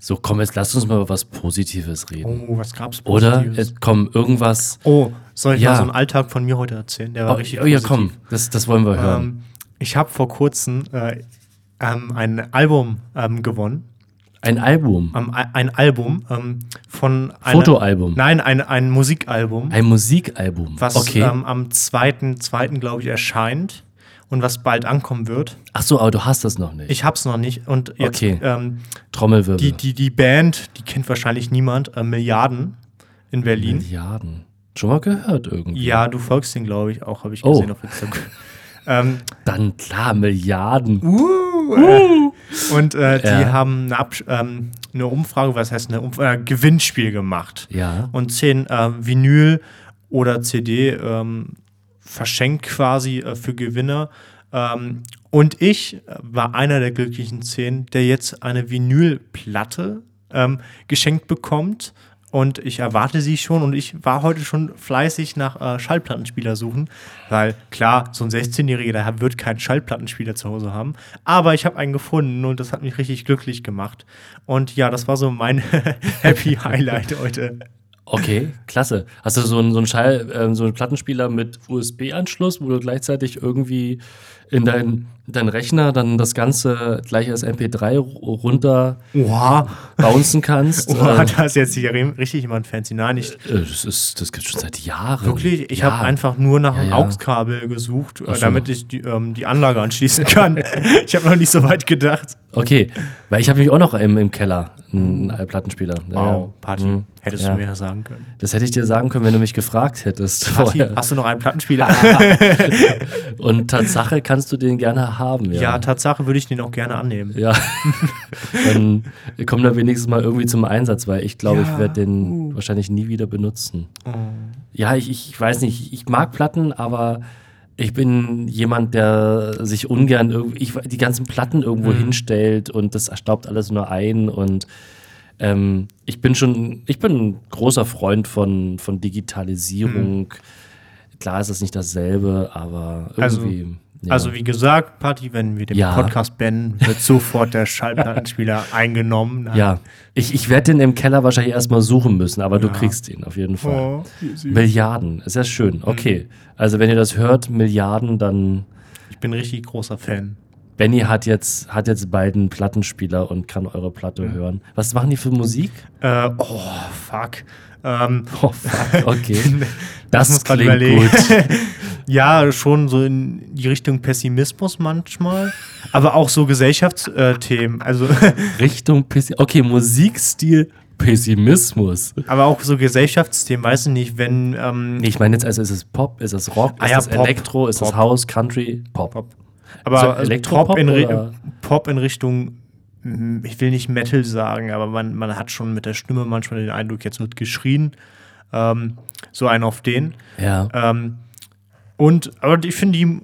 So, komm, jetzt lass uns mal über was Positives reden. Oh, was gab's Oder? Positives? Jetzt, komm, irgendwas. Oh, soll ich Ja. mal so einen Alltag von mir heute erzählen? Der war Oh, richtig oh ja, positiv. komm, das, das wollen wir hören. Ähm, ich habe vor kurzem äh, ähm, ein Album ähm, gewonnen. Ein Album. Ähm, ein- Album ähm, von einer, Fotoalbum. Nein, ein, ein Musikalbum, Ein Musikalbum. was okay. ähm, am 2.2. glaube ich erscheint und was bald ankommen wird. Ach so, aber du hast das noch nicht. Ich hab's noch nicht und jetzt Okay. ähm, Trommelwirbel. die, die, die Band, die kennt wahrscheinlich niemand, äh, Milliarden in Berlin. Milliarden. Schon mal gehört irgendwie. Ja, du folgst den, glaube ich, auch, habe ich Oh. gesehen auf Instagram. ähm, Dann klar, Milliarden. Uh, Und äh, die Ja. haben eine, ähm, eine Umfrage, was heißt eine Umf äh, Gewinnspiel gemacht. Ja. Und zehn äh, Vinyl oder CD ähm, verschenkt quasi äh, für Gewinner. Ähm, und ich äh, war einer der glücklichen zehn, der jetzt eine Vinylplatte ähm, geschenkt bekommt. Und ich erwarte sie schon und ich war heute schon fleißig nach äh, Schallplattenspieler suchen, weil klar, so ein 16-Jähriger, der wird keinen Schallplattenspieler zu Hause haben. Aber ich habe einen gefunden und das hat mich richtig glücklich gemacht. Und ja, das war so mein Happy Highlight heute. Okay, klasse. Hast du so einen, so einen Schall, ähm, so einen Plattenspieler mit USB-Anschluss, wo du gleichzeitig irgendwie in deinen dein Rechner dann das Ganze gleich als MP3 ru- runter Oha, bouncen kannst? Oha Äh, da ist jetzt hier richtig jemand fancy. Nein, ich, äh, das, ist, das gibt schon seit Jahren. wirklich, ich Ja. habe einfach nur nach Ja, einem ja. AUX-Kabel gesucht, äh, damit ich die, ähm, die Anlage anschließen kann. ich habe noch nicht so weit gedacht. Okay, weil ich habe nämlich auch noch im, im Keller einen, Plattenspieler. Ja, Wow, ja. Party. Mhm. Hättest Ja. du mir ja sagen können. Das hätte ich dir sagen können, wenn du mich gefragt hättest. Party, hast du noch einen Plattenspieler? Und Tatsache kannst du den gerne haben. Ja, Ja, Tatsache würde ich den auch gerne annehmen. ja. dann kommt er wenigstens mal irgendwie zum Einsatz, weil ich glaube, ich Ja, werde den uh. wahrscheinlich nie wieder benutzen. Oh. Ja, ich, ich weiß nicht, ich mag Platten, aber ich bin jemand, der sich ungern irgendwie, ich, die ganzen Platten irgendwo Mhm. hinstellt und das staubt alles nur ein und ähm, ich bin schon, ich bin ein großer Freund von, von Digitalisierung. Klar ist es nicht dasselbe, aber Also- irgendwie. Ja. Also wie gesagt, Party, wenn wir den Ja. Podcast beenden, wird sofort der Schallplattenspieler eingenommen. Nein. ja, ich, ich werde den im Keller wahrscheinlich erstmal suchen müssen, aber du Ja. kriegst ihn auf jeden Fall. Oh. Milliarden, ist ja schön. Okay, also wenn ihr das hört, Milliarden, dann Ich bin richtig großer Fan. Benny hat jetzt, hat jetzt bald einen Plattenspieler und kann eure Platte hören. Was machen die für Musik? Äh, oh, fuck. Ähm, Oh, fuck, okay. Das grad klingt gut. ja, schon so in die Richtung Pessimismus manchmal, aber auch so Gesellschaftsthemen. Also, Richtung Pessi Okay, Musikstil Pessimismus. aber auch so Gesellschaftsthemen, weiß ich nicht, wenn. Ähm, Nee, ich meine jetzt, also ist es Pop, ist es Rock, Ah ist ja, es Pop. Elektro, ist es Pop. House, Country, Pop. Pop. aber So, also Pop, in? Pop in Richtung, mm, ich will nicht Metal sagen, aber man, man hat schon mit der Stimme manchmal den Eindruck, jetzt wird geschrien. Ähm, so ein auf den. Ja. Ähm, und, aber ich finde die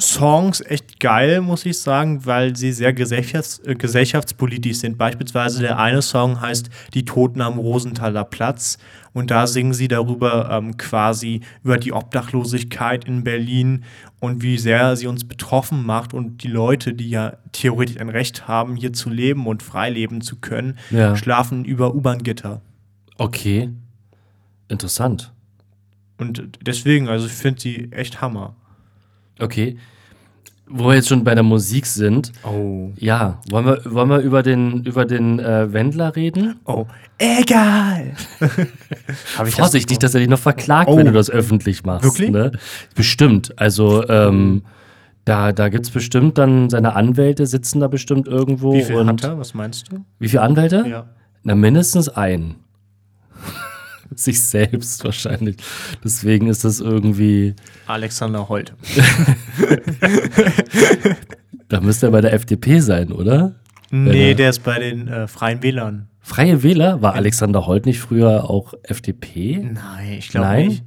Songs echt geil, muss ich sagen, weil sie sehr gesellschafts äh, gesellschaftspolitisch sind. Beispielsweise der eine Song heißt Die Toten am Rosenthaler Platz. Und da singen sie darüber ähm, quasi über die Obdachlosigkeit in Berlin und wie sehr sie uns betroffen macht und die Leute, die ja theoretisch ein Recht haben, hier zu leben und frei leben zu können, Ja. schlafen über U-Bahn-Gitter. Okay. Interessant. Und deswegen, also ich finde sie echt Hammer. Okay. Wo wir jetzt schon bei der Musik sind, Oh. ja, wollen wir, wollen wir über den, über den äh, Wendler reden? Oh, egal. Hab ich Vorsicht, nicht, dass er dich noch verklagt, Oh. wenn du das öffentlich machst. Wirklich? Ne? Bestimmt. Also, ähm, da, da gibt es bestimmt dann, seine Anwälte sitzen da bestimmt irgendwo. Wie viel und hat er? Was meinst du? Wie viele Anwälte? Ja. Na, mindestens einen. Sich selbst wahrscheinlich. Deswegen ist das irgendwie, Alexander Holt. da müsste er bei der FDP sein, oder? Nee, er- der ist bei den äh, Freien Wählern. Freie Wähler? War Alexander Holt nicht früher auch FDP? Nein, ich glaube nicht.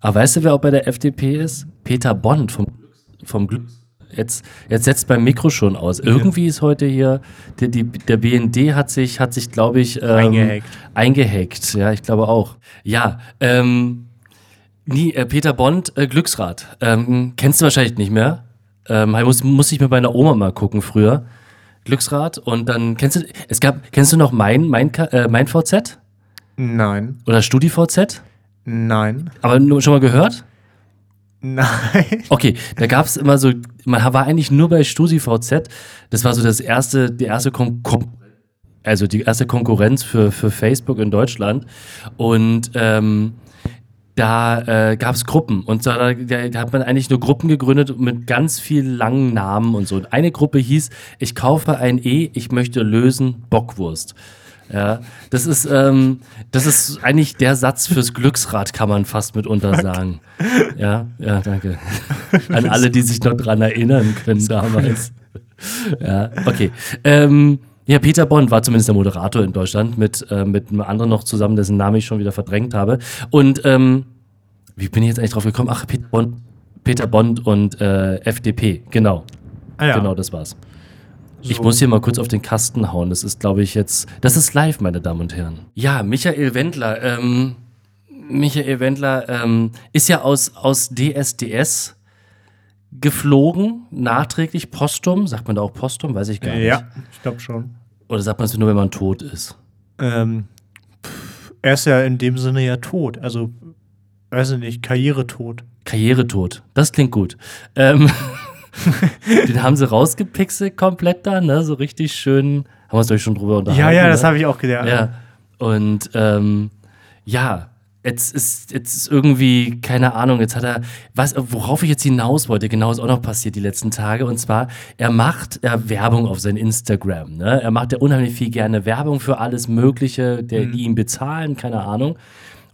Aber weißt du, wer auch bei der FDP ist? Peter Bond vom, vom Glück. Jetzt, jetzt setzt beim Mikro schon aus. Irgendwie ist heute hier, die, die, der BND hat sich, hat sich glaube ich, ähm, Eingehackt. Eingehackt, ja, ich glaube auch. Ja, ähm, nie, äh, Peter Bond, äh, Glücksrad. Ähm, kennst du wahrscheinlich nicht mehr. Ähm, muss, muss ich mit meiner Oma mal gucken früher. Glücksrad und dann kennst du, es gab, kennst du noch mein, mein, äh, mein VZ? Nein, Oder StudiVZ? nein, Aber nur schon mal gehört? Nein. Okay, da gab es immer so, man war eigentlich nur bei StudiVZ. Das war so das erste, die erste Kon also die erste Konkurrenz für, für Facebook in Deutschland. Und ähm, da äh, gab es Gruppen. Und da, da, da hat man eigentlich nur Gruppen gegründet mit ganz viel langen Namen und so. Und eine Gruppe hieß, ich kaufe ein E, ich möchte lösen, Bockwurst. Ja, das ist, ähm, das ist eigentlich der Satz fürs Glücksrad, kann man fast mitunter sagen. Ja, ja, danke. An alle, die sich noch dran erinnern können damals. Ja, okay. Ähm, ja, Peter Bond war zumindest der Moderator in Deutschland mit, äh, mit einem anderen noch zusammen, dessen Namen ich schon wieder verdrängt habe. Und ähm, wie bin ich jetzt eigentlich drauf gekommen? Ach, Peter Bond, Peter Bond und äh, FDP, genau. Ah ja. Genau, das war's. Ich So. muss hier mal kurz auf den Kasten hauen. Das ist, glaube ich, jetzt. Das ist live, meine Damen und Herren. Ja, Michael Wendler. Ähm, Michael Wendler ähm, ist ja aus, aus DSDS geflogen, nachträglich, postum. Sagt man da auch postum? Weiß ich gar nicht. Ja, ich glaube schon. Oder sagt man es nur, wenn man tot ist? Ähm, pff, er ist ja in dem Sinne ja tot. Also, weiß ich nicht, Karrieretod. Karrieretod. Das klingt gut. Ähm, den haben sie rausgepixelt komplett da, ne? So richtig schön. Haben wir uns euch schon drüber unterhalten. Ja, ja, das ne? habe ich auch gedacht. Ja. Und ähm, ja, jetzt ist, jetzt ist irgendwie, keine Ahnung, jetzt hat er, was, worauf ich jetzt hinaus wollte, genau ist auch noch passiert die letzten Tage. Und zwar, er macht ja Werbung auf sein Instagram. Ne? Er macht ja unheimlich viel gerne Werbung für alles Mögliche, der, die ihm bezahlen, keine Ahnung.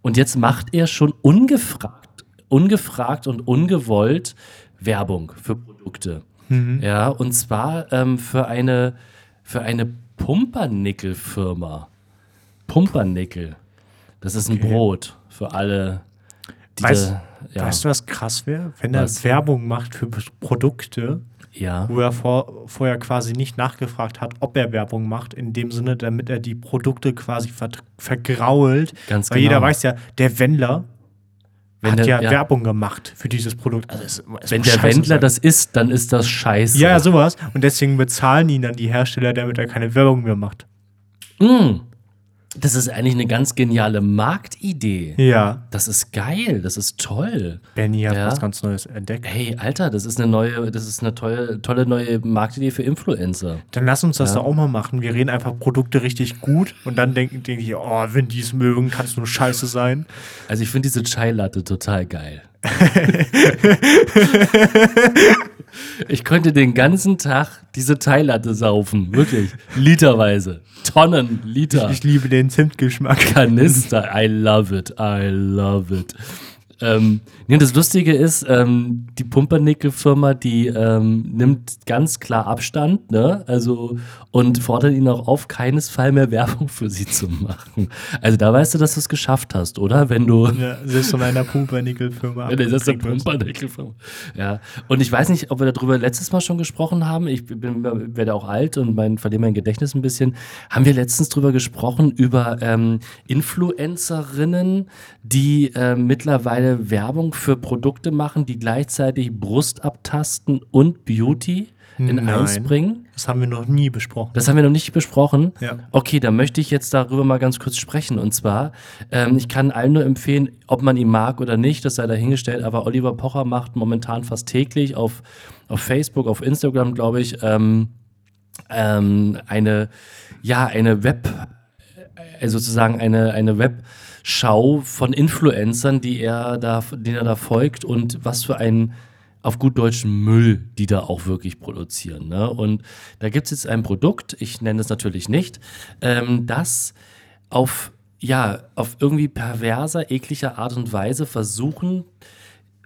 Und jetzt macht er schon ungefragt, ungefragt und ungewollt Werbung für Produkte. Ja, und zwar ähm, für eine, für eine Pumpernickel-Firma. Pumpernickel. Das ist ein Okay. Brot für alle, die Weißt, da, ja, weißt du, was krass wäre? Wenn er? Werbung macht für Produkte, ja. wo er vor, vorher quasi nicht nachgefragt hat, ob er Werbung macht, in dem Sinne, damit er die Produkte quasi ver vergrault. Ganz Weil genau. jeder weiß ja, der Wendler Wenn hat der- ja, ja. Werbung gemacht für dieses Produkt. Also es, es Wenn der Wendler sein. das isst, dann ist das scheiße. Ja, ja, sowas. Und deswegen bezahlen ihn dann die Hersteller, damit er keine Werbung mehr macht. Mm. Das ist eigentlich eine ganz geniale Marktidee. Ja. Das ist geil, das ist toll. Benny hat Ja. was ganz Neues entdeckt. Hey, Alter, das ist eine neue, das ist eine tolle, tolle neue Marktidee für Influencer. Dann lass uns das Ja. doch auch mal machen. Wir reden einfach Produkte richtig gut und dann denken, denke ich, oh, wenn die es mögen, kann es nur scheiße sein. Also ich finde diese Chai-Latte total geil. ich könnte den ganzen Tag diese Chai-Latte saufen, wirklich. Literweise. Tonnen, Liter. Ich liebe den Zimtgeschmack. Kanister. I love it. I love it. Ähm, nee, das Lustige ist, ähm, die Pumpernickel-Firma, die ähm, nimmt ganz klar Abstand, ne? Also und fordert ihn auch auf, keinesfalls mehr Werbung für sie zu machen. Also da weißt du, dass du es geschafft hast, oder? Wenn du Ja, selbst von einer Pumpernickel-Firma. ja, ist der. Pumperdeckelfirma. Ja. Und ich weiß nicht, ob wir darüber letztes Mal schon gesprochen haben. Ich bin, werde auch alt und mein, verliere mein Gedächtnis ein bisschen. Haben wir letztens drüber gesprochen, über ähm, Influencerinnen, die äh, mittlerweile Werbung für Produkte machen, die gleichzeitig Brust abtasten und Beauty in Nein. eins bringen? Das haben wir noch nie besprochen. Das haben wir noch nicht besprochen. Ja. Okay, dann möchte ich jetzt darüber mal ganz kurz sprechen. Und zwar, ähm, ich kann allen nur empfehlen, ob man ihn mag oder nicht, das sei dahingestellt, aber Oliver Pocher macht momentan fast täglich auf, auf Facebook, auf Instagram, glaube ich, ähm, ähm, eine, ja, eine Web, äh, sozusagen eine, eine Webschau von Influencern, die er da, den er da folgt und was für ein auf gut deutschen Müll, die da auch wirklich produzieren. Ne? Und da gibt es jetzt ein Produkt, ich nenne es natürlich nicht, ähm, das auf, ja, auf irgendwie perverser, ekliger Art und Weise versuchen,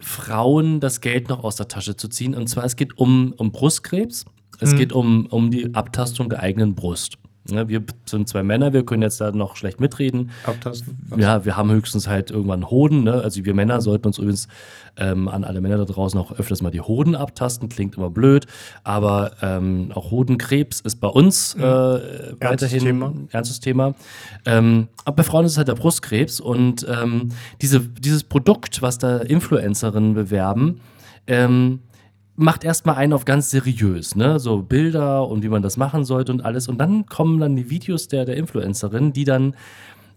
Frauen das Geld noch aus der Tasche zu ziehen. Und zwar, es geht um, um Brustkrebs, es geht um, um die Abtastung der eigenen Brust. Ne, wir sind zwei Männer, wir können jetzt da noch schlecht mitreden. Abtasten. Ja, wir haben höchstens halt irgendwann Hoden. Ne? Also wir Männer sollten uns übrigens ähm, an alle Männer da draußen auch öfters mal die Hoden abtasten. Klingt immer blöd, aber ähm, auch Hodenkrebs ist bei uns äh, weiterhin Thema. ernstes Thema. Ähm, aber bei Frauen ist es halt der Brustkrebs und ähm, diese, dieses Produkt, was da Influencerinnen bewerben, ähm, macht erstmal einen auf ganz seriös, ne? So Bilder und wie man das machen sollte und alles. Und dann kommen dann die Videos der, der Influencerin, die dann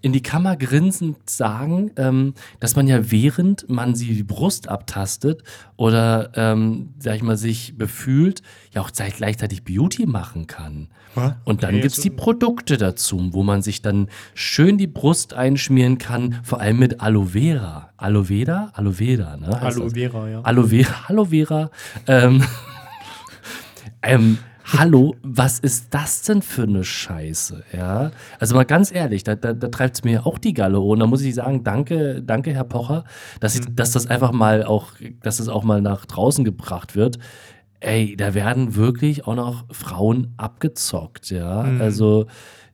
in die Kammer grinsend sagen, ähm, dass man ja während man sie die Brust abtastet oder, ähm, sag ich mal, sich befühlt, ja auch gleich- gleichzeitig Beauty machen kann. Was? Und dann Okay, gibt's so- die Produkte dazu, wo man sich dann schön die Brust einschmieren kann, vor allem mit Aloe Vera. Aloe Vera? Aloe Vera, ne? Aloe das? Vera, ja. Aloe Vera. Aloe Vera. Ähm, ähm, hallo, was ist das denn für eine Scheiße? Ja, also mal ganz ehrlich, da, da, da treibt es mir auch die Galle hoch. Und da muss ich sagen, danke, danke, Herr Pocher, dass, ich, dass das einfach mal auch, dass das auch mal nach draußen gebracht wird. Ey, da werden wirklich auch noch Frauen abgezockt, ja. Also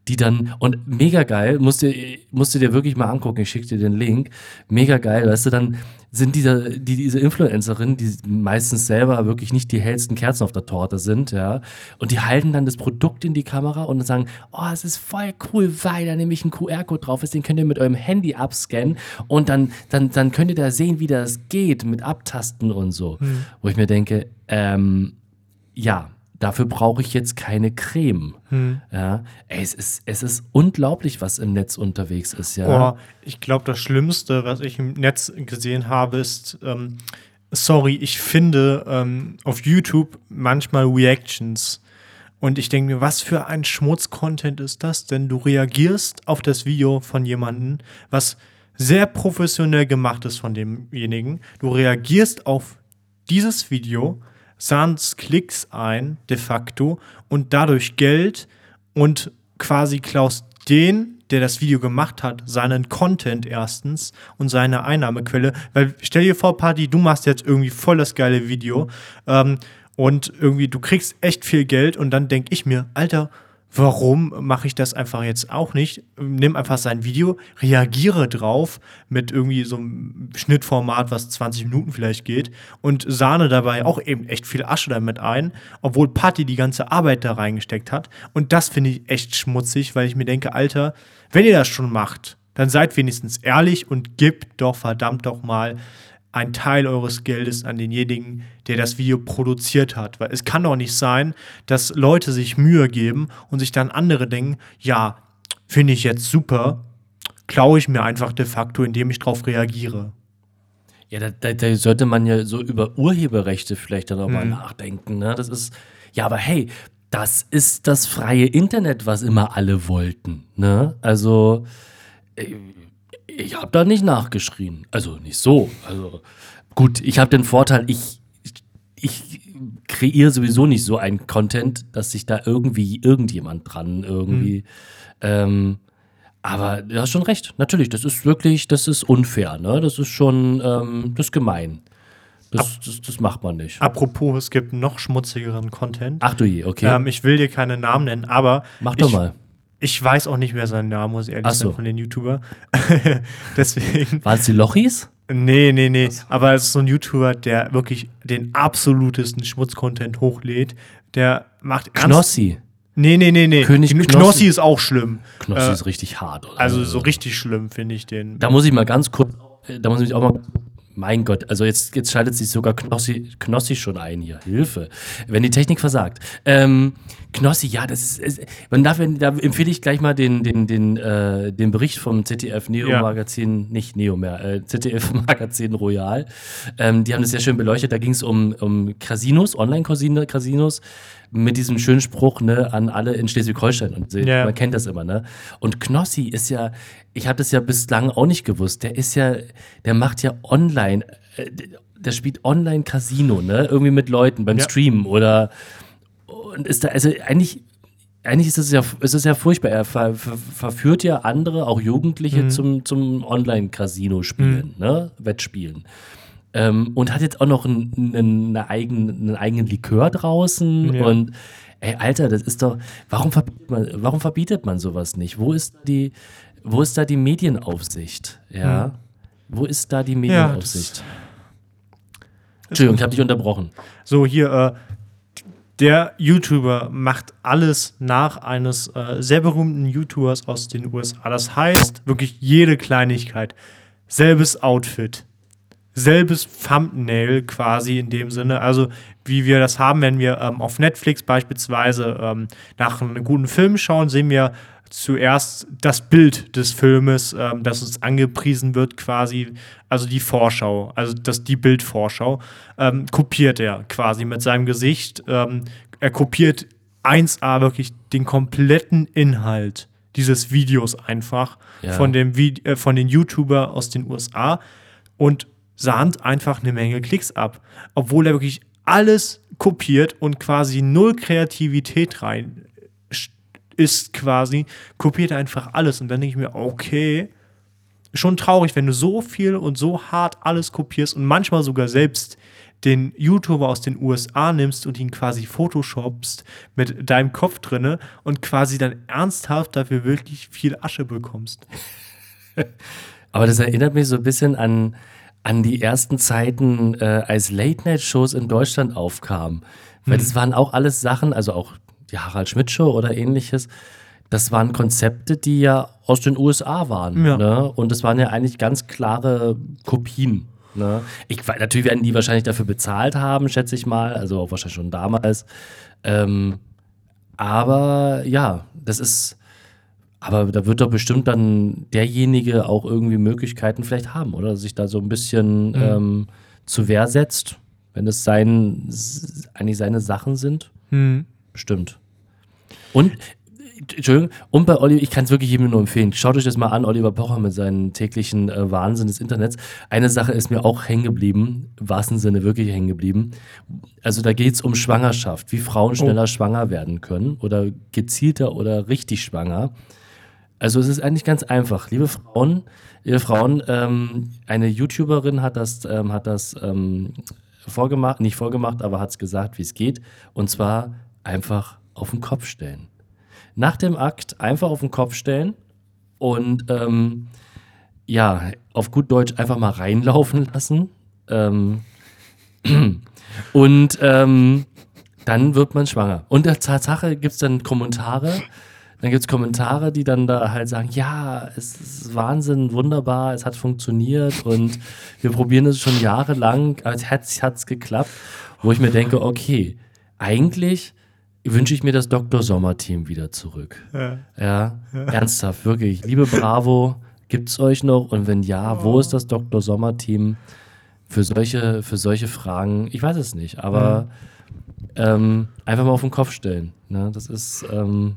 die dann, und mega geil, musst du, musst du dir wirklich mal angucken, ich schicke dir den Link, mega geil, weißt du, dann sind diese, die, diese Influencerinnen, die meistens selber wirklich nicht die hellsten Kerzen auf der Torte sind, ja, und die halten dann das Produkt in die Kamera und dann sagen, oh, es ist voll cool, weil da nämlich ein QR-Code drauf ist, den könnt ihr mit eurem Handy abscannen und dann, dann, dann könnt ihr da sehen, wie das geht mit Abtasten und so. Wo ich mir denke, ähm, ja, dafür brauche ich jetzt keine Creme. Ja, ey, es ist, es ist unglaublich, was im Netz unterwegs ist, ja. Oh, ich glaube, das Schlimmste, was ich im Netz gesehen habe, ist, ähm, sorry, ich finde ähm, auf YouTube manchmal Reactions. Und ich denke mir, was für ein Schmutz-Content ist das denn? Du reagierst auf das Video von jemandem, was sehr professionell gemacht ist von demjenigen. Du reagierst auf dieses Video, sahnst Klicks ein, de facto, und dadurch Geld und quasi klaust den, der das Video gemacht hat, seinen Content erstens und seine Einnahmequelle. Weil stell dir vor, Party, du machst jetzt irgendwie voll das geile Video ähm, Und irgendwie, du kriegst echt viel Geld und dann denke ich mir, Alter, warum mache ich das einfach jetzt auch nicht? Nimm einfach sein Video, reagiere drauf mit irgendwie so einem Schnittformat, was 20 Minuten vielleicht geht und sahne dabei auch eben echt viel Asche damit ein, obwohl Patty die ganze Arbeit da reingesteckt hat. Und das finde ich echt schmutzig, weil ich mir denke, Alter, wenn ihr das schon macht, dann seid wenigstens ehrlich und gebt doch verdammt doch mal einen Teil eures Geldes an denjenigen, der das Video produziert hat. Weil es kann doch nicht sein, dass Leute sich Mühe geben und sich dann andere denken, ja, finde ich jetzt super, klaue ich mir einfach de facto, indem ich darauf reagiere. Ja, da, da, da, sollte man ja so über Urheberrechte vielleicht dann auch mhm. mal nachdenken. Ne? Das ist, ja, aber hey, das ist das freie Internet, was immer alle wollten. Ne? Also, äh, ich habe da nicht nachgeschrien. Also nicht so. Also gut, ich habe den Vorteil, ich, ich kreiere sowieso nicht so einen Content, dass sich da irgendwie irgendjemand dran irgendwie. Mhm. Ähm, aber du hast schon recht. Natürlich, das ist wirklich, das ist unfair. Ne? Das ist schon, ähm, das ist gemein. Das, das, das, macht man nicht. Apropos, es gibt noch schmutzigeren Content. Ach du je, okay. Ähm, ich will dir keine Namen nennen, aber. Mach doch mal. Ich weiß auch nicht mehr seinen Namen, muss ich ehrlich so. sein, von den YouTuber. Deswegen. Waren es die Lochis? Nee, nee, nee. Aber es ist so ein YouTuber, der wirklich den absolutesten Schmutzcontent hochlädt. Der macht. Knossi. Nee, nee, nee, nee. König Knossi, Knossi ist auch schlimm. Knossi äh, ist richtig hart, oder? Also so richtig schlimm finde ich den. Da muss ich mal ganz kurz, da muss ich auch mal mein Gott, also jetzt, jetzt schaltet sich sogar Knossi, Knossi schon ein hier. Hilfe. Wenn die Technik versagt. Ähm, Knossi, ja, das ist. ist man darf, da empfehle ich gleich mal den, den, den, äh, den Bericht vom ZDF Neo-Magazin, ja. nicht Neo mehr, äh, ZDF-Magazin Royal. Ähm, die haben das sehr schön beleuchtet. Da ging es um, um Casinos, Online-Casinos mit diesem schönen Spruch ne, an alle in Schleswig-Holstein. Und ja. man kennt das immer, ne? Und Knossi ist ja, ich habe das ja bislang auch nicht gewusst, der ist ja, der macht ja online, äh, der spielt online Casino, ne? Irgendwie mit Leuten beim ja. Streamen oder und ist da, also eigentlich, eigentlich ist es ja, ist es ja furchtbar. Er ver, ver, verführt ja andere, auch Jugendliche, mhm. zum, zum Online-Casino-Spielen, mhm. ne? Wettspielen. Ähm, und hat jetzt auch noch einen, einen, eigenen, einen eigenen Likör draußen. Ja. Und ey, Alter, das ist doch. Warum verbietet man, warum verbietet man sowas nicht? Wo ist die, wo ist da die Medienaufsicht? Ja. Hm. Wo ist da die Medienaufsicht? Ja, Entschuldigung, ich habe dich unterbrochen. So, hier, äh, der YouTuber macht alles nach eines äh, sehr berühmten YouTubers aus den USA. Das heißt, wirklich jede Kleinigkeit. Selbes Outfit, selbes Thumbnail quasi in dem Sinne. Also wie wir das haben, wenn wir ähm, auf Netflix beispielsweise ähm, nach einem guten Film schauen, sehen wir zuerst das Bild des Filmes, ähm, das uns angepriesen wird, quasi, also die Vorschau, also das, die Bildvorschau, ähm, kopiert er quasi mit seinem Gesicht. Ähm, er kopiert 1A wirklich den kompletten Inhalt dieses Videos einfach ja. von, dem Vide äh, von den YouTuber aus den USA und sahnt einfach eine Menge Klicks ab. Obwohl er wirklich alles kopiert und quasi null Kreativität rein ist quasi, kopiert er einfach alles. Und dann denke ich mir, okay, schon traurig, wenn du so viel und so hart alles kopierst und manchmal sogar selbst den YouTuber aus den USA nimmst und ihn quasi photoshopst mit deinem Kopf drinne und quasi dann ernsthaft dafür wirklich viel Asche bekommst. Aber das erinnert mich so ein bisschen an, an die ersten Zeiten, äh, als Late-Night-Shows in Deutschland aufkamen. Weil mhm. das waren auch alles Sachen, also auch die Harald Schmidt Show oder ähnliches. Das waren Konzepte, die ja aus den USA waren. Ja. Ne? Und das waren ja eigentlich ganz klare Kopien. Ne? Ich, natürlich werden die wahrscheinlich dafür bezahlt haben, schätze ich mal. Also auch wahrscheinlich schon damals. Ähm, aber ja, das ist aber da wird doch bestimmt dann derjenige auch irgendwie Möglichkeiten vielleicht haben, oder? Sich da so ein bisschen mhm. ähm, zu Wehr setzt, wenn es sein, eigentlich seine Sachen sind. Mhm. Bestimmt. Und Entschuldigung, und bei Oliver, ich kann es wirklich jedem nur empfehlen. Schaut euch das mal an, Oliver Pocher mit seinen täglichen äh, Wahnsinn des Internets. Eine Sache ist mir auch hängen geblieben, im wahrsten Sinne wirklich hängen geblieben. Also da geht es um Schwangerschaft, wie Frauen oh. schneller oh. schwanger werden können oder gezielter oder richtig schwanger. Also es ist eigentlich ganz einfach. Liebe Frauen, liebe Frauen, ähm, eine YouTuberin hat das, ähm, hat das ähm, vorgemacht, nicht vorgemacht, aber hat es gesagt, wie es geht. Und zwar einfach auf den Kopf stellen. Nach dem Akt einfach auf den Kopf stellen und ähm, ja, auf gut Deutsch einfach mal reinlaufen lassen. Ähm, und ähm, dann wird man schwanger. Und der Tatsache gibt es dann Kommentare. Dann gibt es Kommentare, die dann da halt sagen, ja, es ist Wahnsinn, wunderbar, es hat funktioniert und wir probieren es schon jahrelang, als hat es geklappt. Wo ich mir denke, okay, eigentlich wünsche ich mir das Dr. Sommer-Team wieder zurück. Ja. ja. ernsthaft, wirklich. Liebe Bravo, gibt es euch noch? Und wenn ja, wo ist das Dr. Sommer-Team für solche, für solche Fragen? Ich weiß es nicht, aber ähm, einfach mal auf den Kopf stellen. Ne? Das ist, ähm,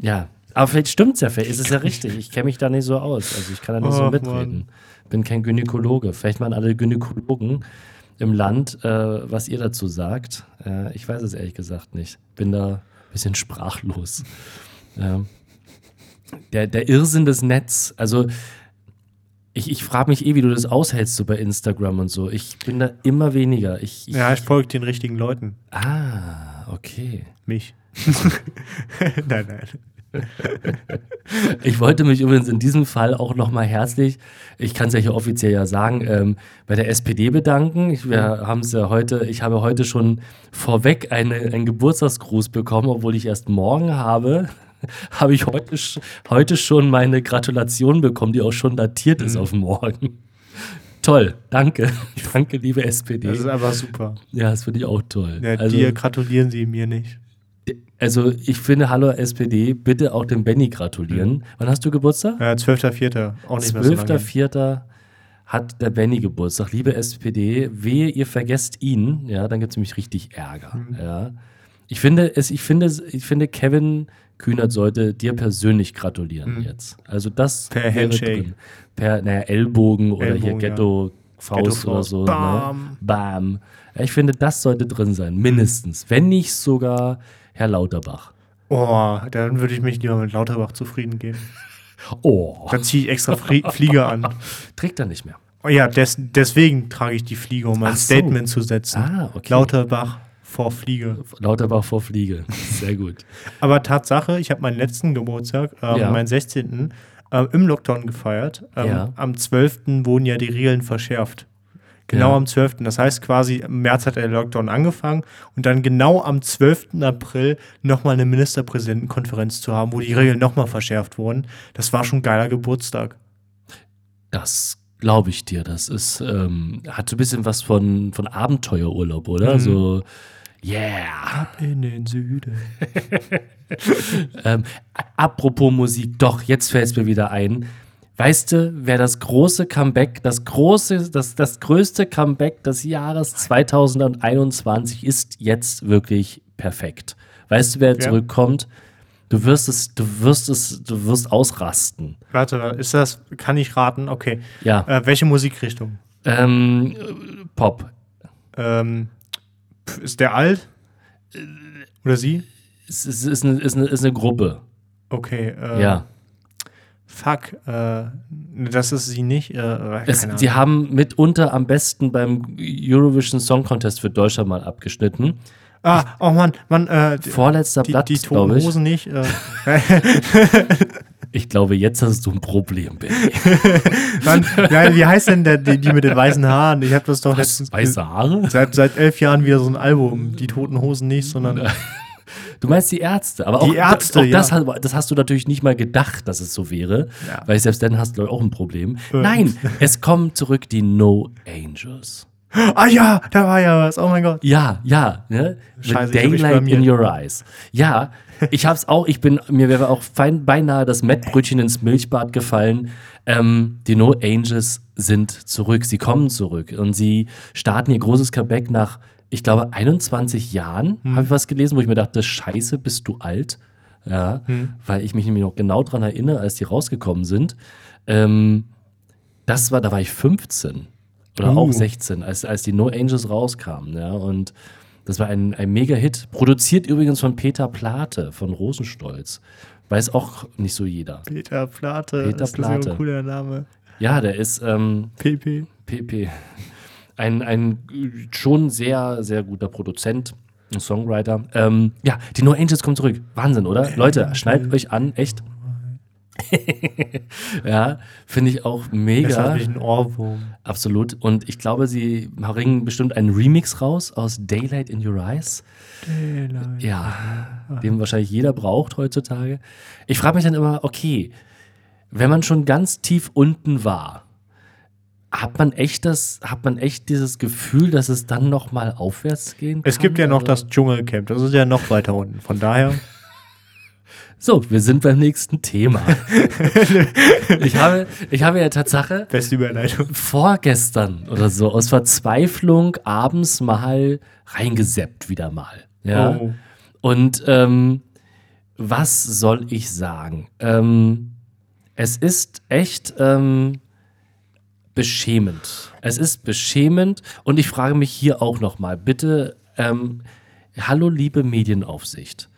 ja. Aber vielleicht stimmt es ja, vielleicht ist es ja richtig. Ich kenne mich da nicht so aus. Also ich kann da nicht so mitreden. Mann. Bin kein Gynäkologe. Vielleicht mal alle Gynäkologen im Land, äh, was ihr dazu sagt. Äh, ich weiß es ehrlich gesagt nicht. Bin da ein bisschen sprachlos. Ja. Der, der Irrsinn des Netz, also ich, ich frage mich eh, wie du das aushältst so bei Instagram und so. Ich bin da immer weniger. Ich, ich ja, ich folge den richtigen Leuten. Ah, okay. Mich. nein, nein. ich wollte mich übrigens in diesem Fall auch nochmal herzlich, ich kann es ja hier offiziell ja sagen, ähm, bei der SPD bedanken. Ich, wir haben es ja heute, ich habe heute schon vorweg eine, einen Geburtstagsgruß bekommen, obwohl ich erst morgen habe. habe ich heute, heute schon meine Gratulation bekommen, die auch schon datiert ist mhm. auf morgen. Toll, danke. Danke, liebe SPD. Das ist einfach super. Ja, das finde ich auch toll. Ja, also, dir gratulieren sie mir nicht. Also ich finde, hallo SPD, bitte auch dem Benny gratulieren. Mhm. Wann hast du Geburtstag? Ja, 12.04. Auch nicht 12. mehr so 12.04. hat der Benny Geburtstag. Liebe SPD, wehe, ihr vergesst ihn, ja, dann gibt es nämlich richtig Ärger. Mhm. Ja. Ich finde, es, ich, finde, ich finde, Kevin Kühnert sollte dir persönlich gratulieren mhm. jetzt. Also das per Handshake. Drin. Per naja, Ellbogen oder Ellbogen, hier Ghetto Faust Ghetto oder so. Bam. Ne? Bam. Ich finde, das sollte drin sein, mindestens. Wenn nicht sogar Herr Lauterbach. Oh, dann würde ich mich lieber mit Lauterbach zufrieden geben. Oh. Dann ziehe ich extra Flieger an. Trägt er nicht mehr. Oh ja, des, deswegen trage ich die Fliege, um ein so. Statement zu setzen. Ah, okay. Lauterbach vor Fliege. Lauterbach vor Fliege. Sehr gut. Aber Tatsache, ich habe meinen letzten Geburtstag, ähm, ja. meinen 16. Äh, im Lockdown gefeiert. Ähm, ja. Am 12. wurden ja die Regeln verschärft. Genau ja. am 12. Das heißt quasi, im März hat der Lockdown angefangen und dann genau am 12. April nochmal eine Ministerpräsidentenkonferenz zu haben, wo die Regeln nochmal verschärft wurden. Das war schon ein geiler Geburtstag. Das glaube ich dir. Das ist, ähm, hat so ein bisschen was von, von Abenteuerurlaub, oder? Mhm. So, yeah. Ab in den Süden. ähm, apropos Musik, doch, jetzt fällt es mir wieder ein. Weißt du, wer das große Comeback, das große, das, das größte Comeback des Jahres 2021 ist jetzt wirklich perfekt. Weißt du, wer ja. zurückkommt? Du wirst es, du wirst es, du wirst ausrasten. Warte, ist das, kann ich raten? Okay. Ja. Äh, welche Musikrichtung? Ähm, Pop. Ähm, ist der alt? Oder sie? Es ist, ist, eine, ist, eine, ist eine Gruppe. Okay. Äh, ja. Fuck, äh, das ist sie nicht. Äh, es, sie haben mitunter am besten beim Eurovision Song Contest für Deutschland mal abgeschnitten. Ah, oh Mann, Mann, äh, Vorletzter die, Blatt, die toten Hosen nicht. Äh. ich glaube, jetzt hast du ein Problem, Benny. Mann, wie heißt denn der, die, die mit den weißen Haaren? Ich habe das doch Was, letztens. Weiße Haare? Seit, seit elf Jahren wieder so ein Album. Die toten Hosen nicht, sondern. Du meinst die Ärzte, aber auch, die Ärzte, auch das, ja. das, hast du natürlich nicht mal gedacht, dass es so wäre, ja. weil selbst dann hast du auch ein Problem. Äh. Nein, es kommen zurück die No Angels. Ah ja, da war ja was. Oh mein Gott. Ja, ja. Ne? Scheiße, Daylight in your eyes. Ja, ich hab's auch. Ich bin mir wäre auch fein, beinahe das Mettbrötchen ins Milchbad gefallen. Ähm, die No Angels sind zurück. Sie kommen zurück und sie starten ihr großes Comeback nach, ich glaube, 21 Jahren. Hm. Habe ich was gelesen, wo ich mir dachte, Scheiße, bist du alt? Ja, hm. weil ich mich nämlich noch genau daran erinnere, als die rausgekommen sind. Ähm, das war, da war ich 15 oder uh. auch 16, als, als die No Angels rauskamen. Ja, und das war ein, ein Mega-Hit. Produziert übrigens von Peter Plate von Rosenstolz. Weiß auch nicht so jeder. Peter Plate. Peter ist Plate. ein cooler Name. Ja, der ist. Ähm, PP. PP. Ein, ein schon sehr, sehr guter Produzent. Ein Songwriter. Ähm, ja, die No Angels kommen zurück. Wahnsinn, oder? Leute, schneidet euch an, echt. ja, finde ich auch mega. Das ich einen Ohrwurm. Absolut. Und ich glaube, sie bringen bestimmt einen Remix raus aus Daylight in Your Eyes. Daylight. Ja, den wahrscheinlich jeder braucht heutzutage. Ich frage mich dann immer, okay, wenn man schon ganz tief unten war, hat man echt das, hat man echt dieses Gefühl, dass es dann noch mal aufwärts gehen kann? Es gibt ja noch das Dschungelcamp, das ist ja noch weiter unten. Von daher. So, wir sind beim nächsten Thema. ich, habe, ich habe ja Tatsache Beste Überleitung. vorgestern oder so aus Verzweiflung abends mal reingeseppt wieder mal. Ja. Oh. Und ähm, was soll ich sagen? Ähm, es ist echt ähm, beschämend. Es ist beschämend und ich frage mich hier auch nochmal, bitte, ähm, hallo liebe Medienaufsicht.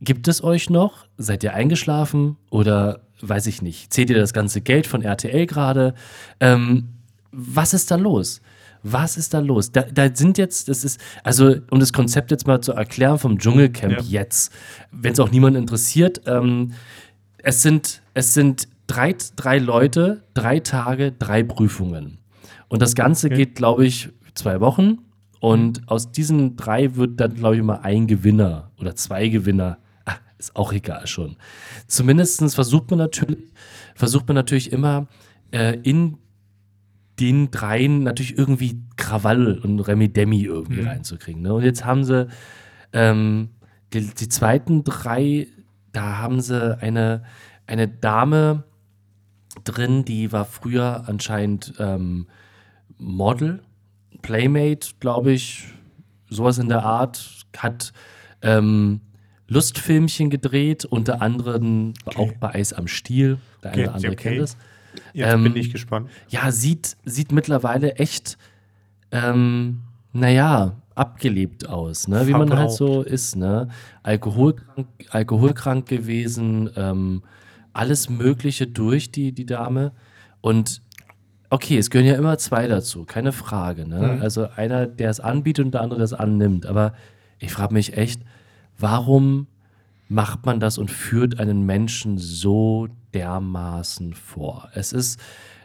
Gibt es euch noch? Seid ihr eingeschlafen oder weiß ich nicht? Zählt ihr das ganze Geld von RTL gerade? Ähm, was ist da los? Was ist da los? Da, da, sind jetzt, das ist, also um das Konzept jetzt mal zu erklären vom Dschungelcamp ja. jetzt, wenn es auch niemand interessiert, ähm, es sind, es sind drei, drei Leute, drei Tage, drei Prüfungen. Und das Ganze okay. geht, glaube ich, zwei Wochen. Und aus diesen drei wird dann, glaube ich, mal ein Gewinner oder zwei Gewinner ist auch egal schon. Zumindest versucht man natürlich, versucht man natürlich immer äh, in den dreien natürlich irgendwie Krawall und Remi-Demi irgendwie mhm. reinzukriegen. Ne? Und jetzt haben sie ähm, die, die, zweiten drei, da haben sie eine, eine Dame drin, die war früher anscheinend ähm, Model, Playmate, glaube ich, sowas in der Art, hat ähm, Lustfilmchen gedreht, unter anderem okay. auch bei Eis am Stiel. Der eine oder andere okay. kennt es. Jetzt ähm, bin ich gespannt. Ja, sieht, sieht mittlerweile echt, ähm, naja, abgelebt aus, ne? wie man halt so ist. Ne? Alkoholkrank, alkoholkrank gewesen, ähm, alles Mögliche durch die, die Dame. Und okay, es gehören ja immer zwei dazu, keine Frage. Ne? Mhm. Also einer, der es anbietet und der andere, der es annimmt. Aber ich frage mich echt, warum macht man das und führt einen Menschen so dermaßen vor? Es ist,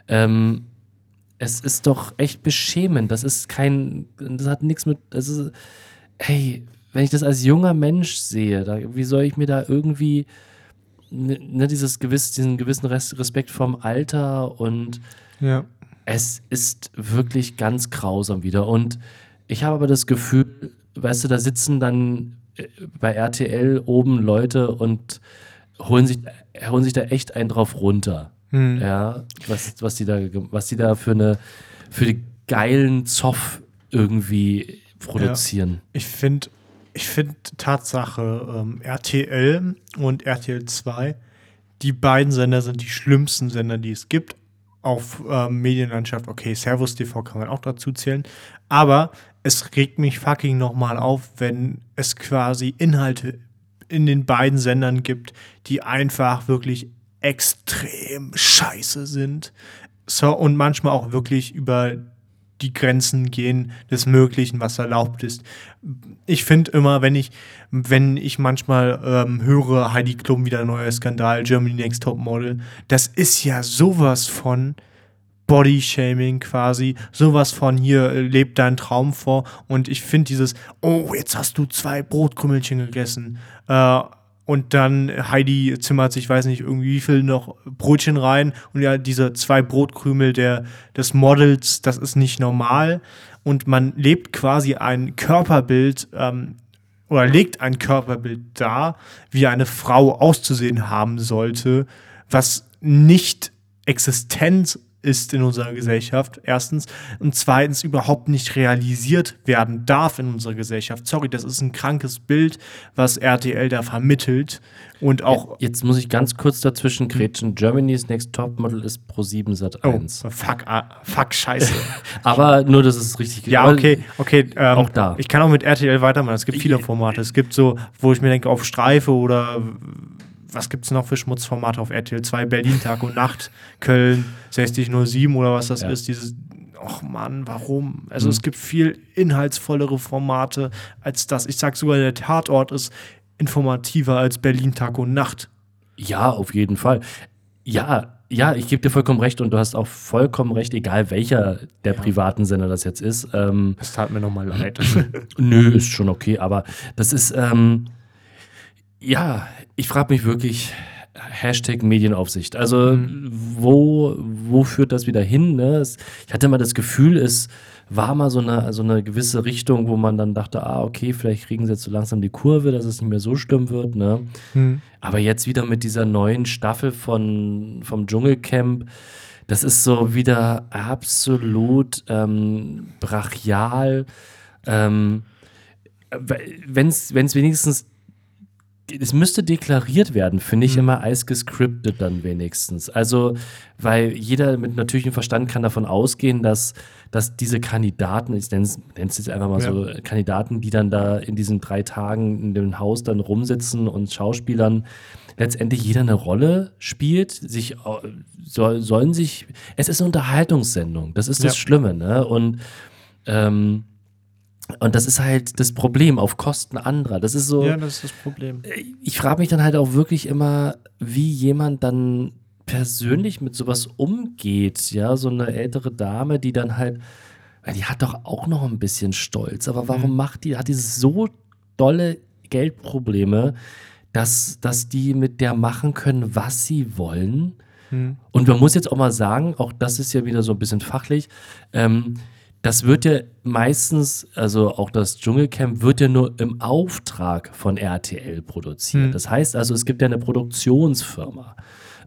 ähm, es ist doch echt beschämend. Das ist kein, das hat nichts mit, das ist, hey, wenn ich das als junger Mensch sehe, da, wie soll ich mir da irgendwie ne, ne dieses gewiss, diesen gewissen Respekt vom Alter und ja. es ist wirklich ganz grausam wieder. Und ich habe aber das Gefühl, weißt du, da sitzen dann bei RTL oben Leute und holen sich, holen sich da echt einen drauf runter. Hm. Ja, was, was die da, was die da für eine, für die geilen Zoff irgendwie produzieren. Ja, ich finde, ich finde Tatsache, ähm, RTL und RTL 2, die beiden Sender sind die schlimmsten Sender, die es gibt auf ähm, Medienlandschaft. Okay, Servus TV kann man auch dazu zählen. Aber es regt mich fucking nochmal auf, wenn es quasi Inhalte in den beiden Sendern gibt, die einfach wirklich extrem scheiße sind. So, und manchmal auch wirklich über die Grenzen gehen des Möglichen, was erlaubt ist. Ich finde immer, wenn ich, wenn ich manchmal ähm, höre, Heidi Klum wieder neuer Skandal, Germany Next Top Model, das ist ja sowas von Body-Shaming quasi, sowas von hier äh, lebt dein Traum vor und ich finde dieses, oh, jetzt hast du zwei Brotkrümmelchen gegessen äh, und dann Heidi zimmert sich, weiß nicht, irgendwie wie viel noch Brötchen rein. Und ja, diese zwei Brotkrümel der, des Models, das ist nicht normal. Und man lebt quasi ein Körperbild ähm, oder legt ein Körperbild dar, wie eine Frau auszusehen haben sollte, was nicht existent ist in unserer Gesellschaft, erstens. Und zweitens überhaupt nicht realisiert werden darf in unserer Gesellschaft. Sorry, das ist ein krankes Bild, was RTL da vermittelt. Und auch. Jetzt muss ich ganz kurz dazwischen grätschen. Germany's Next Top Model ist Pro 7 Sat 1. Oh, fuck, ah, fuck, scheiße. Aber nur, dass es richtig Ja, okay, okay. Ähm, auch da. Ich kann auch mit RTL weitermachen. Es gibt viele Formate. Es gibt so, wo ich mir denke, auf Streife oder was gibt es noch für Schmutzformate auf RTL 2? Berlin Tag und Nacht, Köln 6007 oder was das ja. ist, dieses ach Mann, warum? Also mhm. es gibt viel inhaltsvollere Formate als das. Ich sag sogar, der Tatort ist informativer als Berlin Tag und Nacht. Ja, auf jeden Fall. Ja, ja, ich gebe dir vollkommen recht und du hast auch vollkommen recht, egal welcher der ja. privaten Sender das jetzt ist. Ähm, das tat mir nochmal leid. Nö, ist schon okay, aber das ist, ähm, ja, ich frage mich wirklich, Hashtag Medienaufsicht. Also, mhm. wo, wo führt das wieder hin? Ne? Ich hatte mal das Gefühl, es war mal so eine, so eine gewisse Richtung, wo man dann dachte, ah, okay, vielleicht kriegen sie jetzt so langsam die Kurve, dass es nicht mehr so schlimm wird. Ne? Mhm. Aber jetzt wieder mit dieser neuen Staffel von, vom Dschungelcamp, das ist so wieder absolut ähm, brachial. Ähm, Wenn es wenigstens es müsste deklariert werden, finde ich mhm. immer als gescriptet dann wenigstens. Also, weil jeder mit natürlichem Verstand kann davon ausgehen, dass, dass diese Kandidaten, ich nenne es jetzt einfach mal ja. so, Kandidaten, die dann da in diesen drei Tagen in dem Haus dann rumsitzen und Schauspielern letztendlich jeder eine Rolle spielt, sich soll, sollen sich, es ist eine Unterhaltungssendung, das ist das ja. Schlimme, ne? Und ähm, und das ist halt das Problem auf Kosten anderer. Das ist so. Ja, das ist das Problem. Ich frage mich dann halt auch wirklich immer, wie jemand dann persönlich mit sowas umgeht. Ja, so eine ältere Dame, die dann halt, die hat doch auch noch ein bisschen Stolz. Aber warum mhm. macht die, hat die so dolle Geldprobleme, dass, dass die mit der machen können, was sie wollen? Mhm. Und man muss jetzt auch mal sagen, auch das ist ja wieder so ein bisschen fachlich, ähm, das wird ja meistens, also auch das Dschungelcamp wird ja nur im Auftrag von RTL produziert. Hm. Das heißt also, es gibt ja eine Produktionsfirma.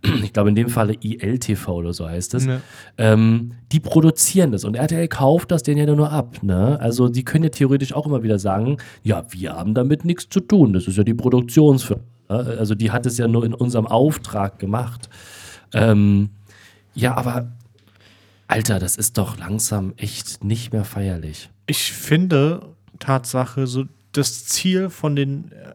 Ich glaube, in dem Falle ILTV oder so heißt es. Ne. Ähm, die produzieren das und RTL kauft das denen ja nur ab. Ne? Also, die können ja theoretisch auch immer wieder sagen: Ja, wir haben damit nichts zu tun. Das ist ja die Produktionsfirma. Also, die hat es ja nur in unserem Auftrag gemacht. Ähm, ja, aber Alter, das ist doch langsam echt nicht mehr feierlich. Ich finde, Tatsache, so das Ziel von den äh,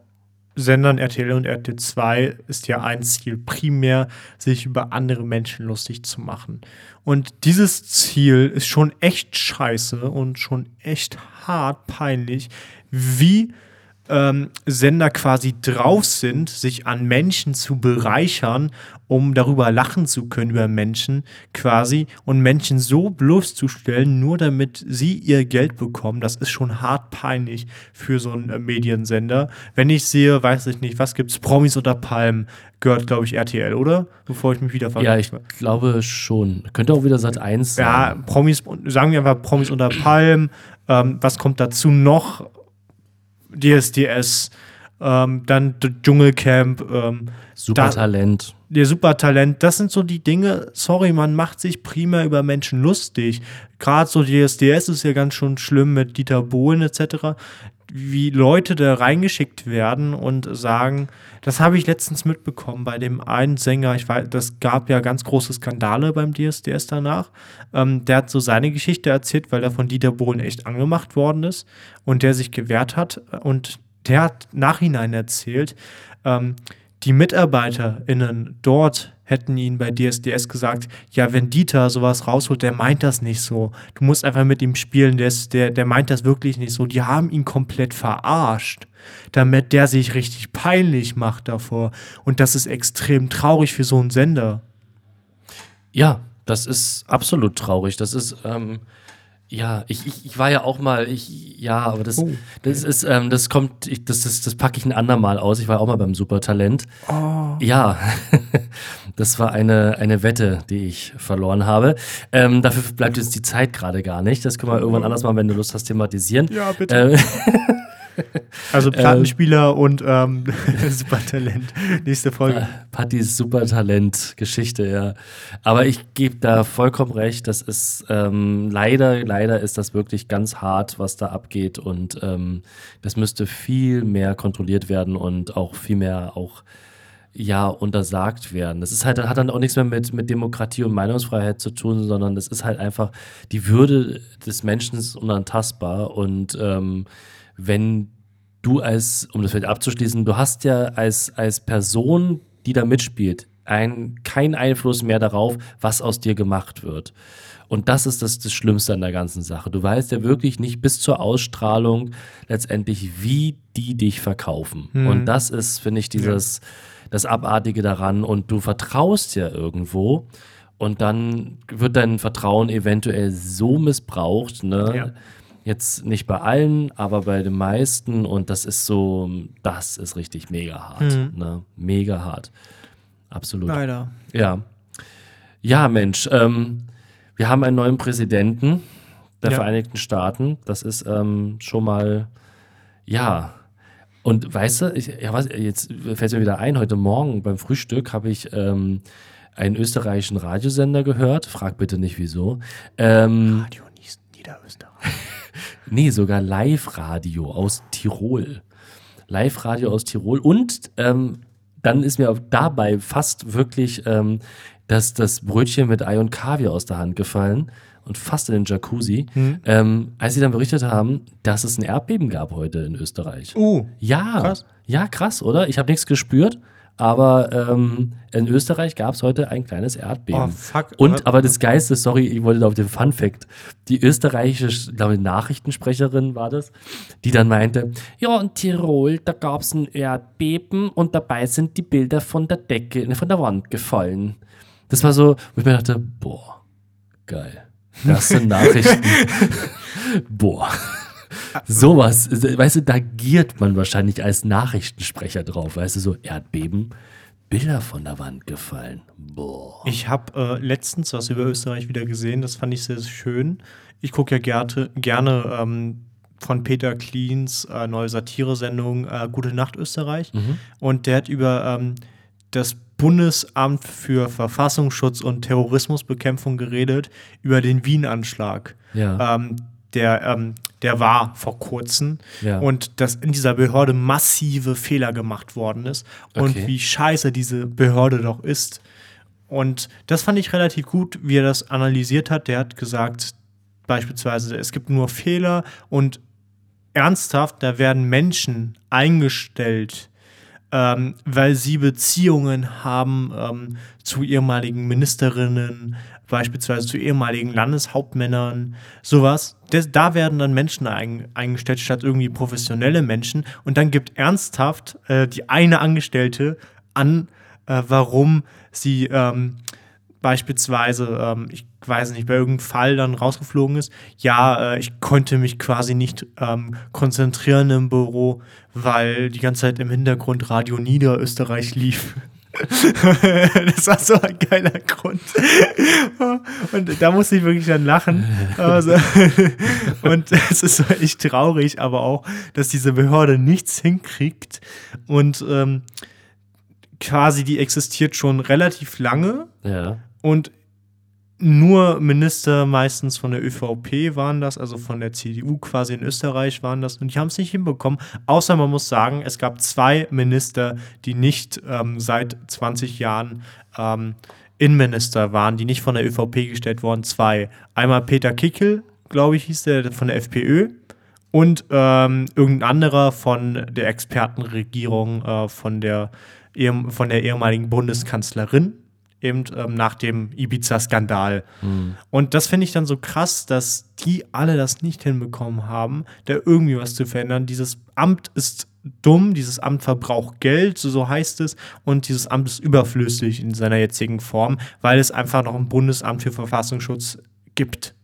Sendern RTL und RTL 2 ist ja ein Ziel, primär sich über andere Menschen lustig zu machen. Und dieses Ziel ist schon echt scheiße und schon echt hart peinlich, wie ähm, Sender quasi drauf sind, sich an Menschen zu bereichern, um darüber lachen zu können über Menschen quasi und Menschen so bloßzustellen, nur damit sie ihr Geld bekommen. Das ist schon hart peinlich für so einen äh, Mediensender. Wenn ich sehe, weiß ich nicht, was gibt's, Promis unter Palmen, gehört, glaube ich, RTL, oder? Bevor ich mich wieder vergesse. Ja, ich glaube schon. Könnte auch wieder Sat 1 sein. Ja, Promis, sagen wir einfach Promis unter Palmen. Ähm, was kommt dazu noch? DSDS, ähm, dann Dschungelcamp, ähm, Supertalent. Der Supertalent, das sind so die Dinge, sorry, man macht sich prima über Menschen lustig. Gerade so DSDS ist ja ganz schön schlimm mit Dieter Bohlen etc wie Leute da reingeschickt werden und sagen, das habe ich letztens mitbekommen bei dem einen Sänger, ich weiß, das gab ja ganz große Skandale beim DSDS danach. Ähm, der hat so seine Geschichte erzählt, weil er von Dieter Bohlen echt angemacht worden ist und der sich gewehrt hat. Und der hat nachhinein erzählt, ähm, die MitarbeiterInnen dort hätten ihn bei DSDS gesagt, ja, wenn Dieter sowas rausholt, der meint das nicht so. Du musst einfach mit ihm spielen, der, ist, der, der meint das wirklich nicht so. Die haben ihn komplett verarscht, damit der sich richtig peinlich macht davor. Und das ist extrem traurig für so einen Sender. Ja, das ist absolut traurig. Das ist, ähm, ja, ich, ich, ich war ja auch mal, ich, ja, aber das, oh, das ist, ähm, das kommt, ich, das, das, das packe ich ein andermal aus. Ich war auch mal beim Supertalent. Oh. Ja, das war eine, eine Wette, die ich verloren habe. Ähm, dafür bleibt jetzt die Zeit gerade gar nicht. Das können wir irgendwann anders mal, wenn du Lust hast, thematisieren. Ja, bitte. Ähm, Also Plattenspieler ähm, und ähm, Supertalent. Nächste Folge. Pattys Supertalent-Geschichte, ja. Aber ich gebe da vollkommen recht. Das ist ähm, leider, leider ist das wirklich ganz hart, was da abgeht. Und ähm, das müsste viel mehr kontrolliert werden und auch viel mehr auch ja, untersagt werden. Das ist halt, hat dann auch nichts mehr mit, mit Demokratie und Meinungsfreiheit zu tun, sondern das ist halt einfach die Würde des Menschen ist unantastbar und ähm, wenn du als, um das vielleicht abzuschließen, du hast ja als, als Person, die da mitspielt, ein, kein Einfluss mehr darauf, was aus dir gemacht wird. Und das ist das, das Schlimmste an der ganzen Sache. Du weißt ja wirklich nicht bis zur Ausstrahlung letztendlich, wie die dich verkaufen. Mhm. Und das ist, finde ich, dieses, das Abartige daran. Und du vertraust ja irgendwo. Und dann wird dein Vertrauen eventuell so missbraucht, ne? Ja. Jetzt nicht bei allen, aber bei den meisten. Und das ist so, das ist richtig mega hart. Mhm. Ne? Mega hart. Absolut. Leider. Ja. Ja, Mensch. Ähm, wir haben einen neuen Präsidenten der ja. Vereinigten Staaten. Das ist ähm, schon mal, ja. Und weißt du, ich, ja, was, jetzt fällt es mir wieder ein, heute Morgen beim Frühstück habe ich ähm, einen österreichischen Radiosender gehört. Frag bitte nicht wieso. Ähm, Radio Niederösterreich. Nee, sogar Live-Radio aus Tirol. Live-Radio aus Tirol. Und ähm, dann ist mir dabei fast wirklich ähm, das, das Brötchen mit Ei und Kaviar aus der Hand gefallen und fast in den Jacuzzi, hm. ähm, als sie dann berichtet haben, dass es ein Erdbeben gab heute in Österreich. Uh, ja, krass. ja, krass, oder? Ich habe nichts gespürt. Aber ähm, in Österreich gab es heute ein kleines Erdbeben. Oh, fuck. Und aber das Geiste, sorry, ich wollte auf den Fun Fact. Die österreichische, glaube ich, Nachrichtensprecherin war das, die dann meinte, ja, in Tirol, da gab es ein Erdbeben und dabei sind die Bilder von der Decke, von der Wand gefallen. Das war so, wo ich mir dachte, boah, geil. Das sind Nachrichten. boah. Sowas, weißt du, da giert man wahrscheinlich als Nachrichtensprecher drauf, weißt du, so Erdbeben, Bilder von der Wand gefallen. Boah. Ich habe äh, letztens was über Österreich wieder gesehen, das fand ich sehr, sehr schön. Ich gucke ja gerne, gerne ähm, von Peter Kleens äh, neue Satiresendung äh, Gute Nacht Österreich. Mhm. Und der hat über ähm, das Bundesamt für Verfassungsschutz und Terrorismusbekämpfung geredet, über den Wien-Anschlag. Ja. Ähm, der, ähm, der war vor kurzem ja. und dass in dieser Behörde massive Fehler gemacht worden ist und okay. wie scheiße diese Behörde doch ist. Und das fand ich relativ gut, wie er das analysiert hat. Der hat gesagt, beispielsweise, es gibt nur Fehler und ernsthaft, da werden Menschen eingestellt, ähm, weil sie Beziehungen haben ähm, zu ehemaligen Ministerinnen, beispielsweise zu ehemaligen Landeshauptmännern, sowas. Das, da werden dann Menschen ein, eingestellt, statt irgendwie professionelle Menschen. Und dann gibt ernsthaft äh, die eine Angestellte an, äh, warum sie ähm, beispielsweise, ähm, ich weiß nicht, bei irgendeinem Fall dann rausgeflogen ist, ja, äh, ich konnte mich quasi nicht ähm, konzentrieren im Büro, weil die ganze Zeit im Hintergrund Radio Niederösterreich lief. das war so ein geiler Grund. Und da musste ich wirklich dann lachen. Also, und es ist echt traurig, aber auch, dass diese Behörde nichts hinkriegt. Und ähm, quasi die existiert schon relativ lange. Ja. Und nur Minister meistens von der ÖVP waren das, also von der CDU quasi in Österreich waren das. Und die haben es nicht hinbekommen. Außer man muss sagen, es gab zwei Minister, die nicht ähm, seit 20 Jahren ähm, Innenminister waren, die nicht von der ÖVP gestellt wurden. Zwei. Einmal Peter Kickel, glaube ich, hieß der von der FPÖ. Und ähm, irgendein anderer von der Expertenregierung, äh, von, der, von der ehemaligen Bundeskanzlerin eben ähm, nach dem Ibiza-Skandal. Mhm. Und das finde ich dann so krass, dass die alle das nicht hinbekommen haben, da irgendwie was zu verändern. Dieses Amt ist dumm, dieses Amt verbraucht Geld, so heißt es, und dieses Amt ist überflüssig in seiner jetzigen Form, weil es einfach noch ein Bundesamt für Verfassungsschutz gibt.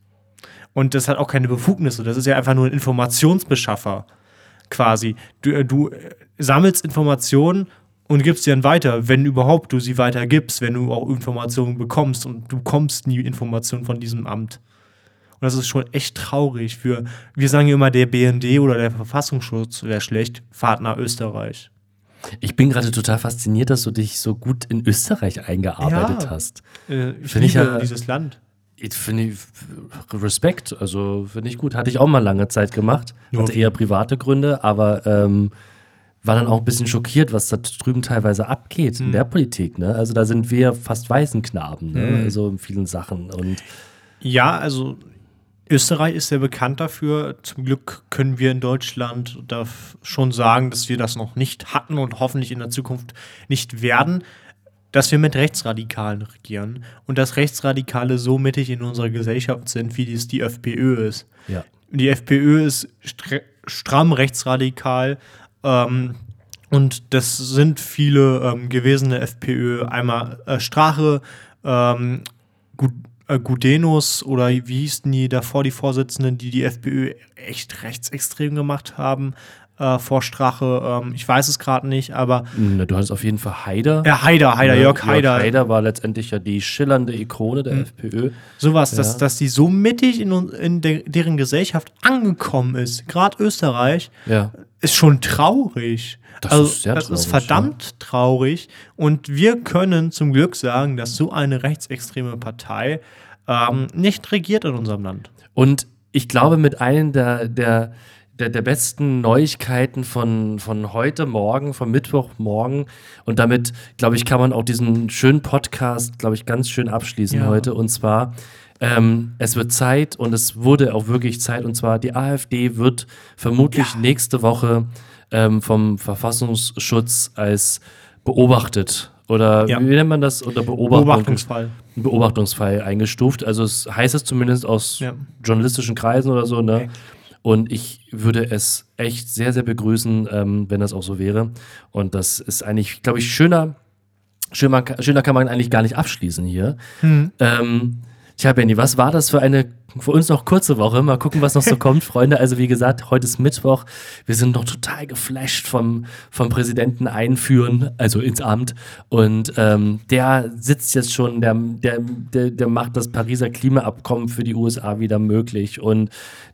Und das hat auch keine Befugnisse, das ist ja einfach nur ein Informationsbeschaffer quasi. Du, äh, du äh, sammelst Informationen und gibst sie dann weiter, wenn überhaupt du sie weitergibst, wenn du auch Informationen bekommst und du bekommst nie Informationen von diesem Amt. Und das ist schon echt traurig für, wir sagen ja immer, der BND oder der Verfassungsschutz wäre schlecht, fahrt nach Österreich. Ich bin gerade total fasziniert, dass du dich so gut in Österreich eingearbeitet ja, hast. Äh, ich finde ich ja, dieses Land. Ich finde Respekt, also finde ich gut. Hatte ich auch mal lange Zeit gemacht. Hatte eher private Gründe, aber ähm, war dann auch ein bisschen schockiert, was da drüben teilweise abgeht mhm. in der Politik. Ne? Also da sind wir fast Waisenknaben, ne? Mhm. also in vielen Sachen. Und ja, also Österreich ist sehr bekannt dafür. Zum Glück können wir in Deutschland schon sagen, dass wir das noch nicht hatten und hoffentlich in der Zukunft nicht werden. dass wir mit Rechtsradikalen regieren und dass Rechtsradikale so mittig in unserer Gesellschaft sind, wie es die FPÖ ist. Ja. Die FPÖ ist stramm rechtsradikal. Ähm, und das sind viele ähm, gewesene FPÖ. Einmal äh, Strache, ähm, äh, Gudenus oder wie hießen die davor, die Vorsitzenden, die die FPÖ echt rechtsextrem gemacht haben äh, vor Strache. Ähm, ich weiß es gerade nicht, aber. Na, du hattest auf jeden Fall Haider. Ja, Haider, Haider, Jörg, Jörg Haider. Haider war letztendlich ja die schillernde Ikone der mhm. FPÖ. Sowas, ja. dass, dass die so mittig in, in de, deren Gesellschaft angekommen ist, gerade Österreich, ja. Ist schon traurig. Das also, ist sehr das traurig, ist verdammt ja. traurig. Und wir können zum Glück sagen, dass so eine rechtsextreme Partei ähm, nicht regiert in unserem Land. Und ich glaube, mit einem der, der der, der besten Neuigkeiten von, von heute Morgen, von Mittwochmorgen. Und damit, glaube ich, kann man auch diesen schönen Podcast, glaube ich, ganz schön abschließen ja. heute. Und zwar, ähm, es wird Zeit und es wurde auch wirklich Zeit. Und zwar, die AfD wird vermutlich ja. nächste Woche ähm, vom Verfassungsschutz als beobachtet oder ja. wie nennt man das? Oder Beobachtung, Beobachtungsfall. Beobachtungsfall eingestuft. Also es heißt es zumindest aus ja. journalistischen Kreisen oder so, ne? Okay. Und ich würde es echt sehr, sehr begrüßen, ähm, wenn das auch so wäre. Und das ist eigentlich, glaube ich, schöner, schöner, schöner kann man eigentlich gar nicht abschließen hier. Hm. Ähm, Tja, Benny, was war das für eine für uns noch kurze Woche? Mal gucken, was noch so kommt, Freunde. Also wie gesagt, heute ist Mittwoch. Wir sind noch total geflasht vom, vom Präsidenten einführen, also ins Amt. Und ähm, der sitzt jetzt schon, der, der, der, der macht das Pariser Klimaabkommen für die USA wieder möglich. Und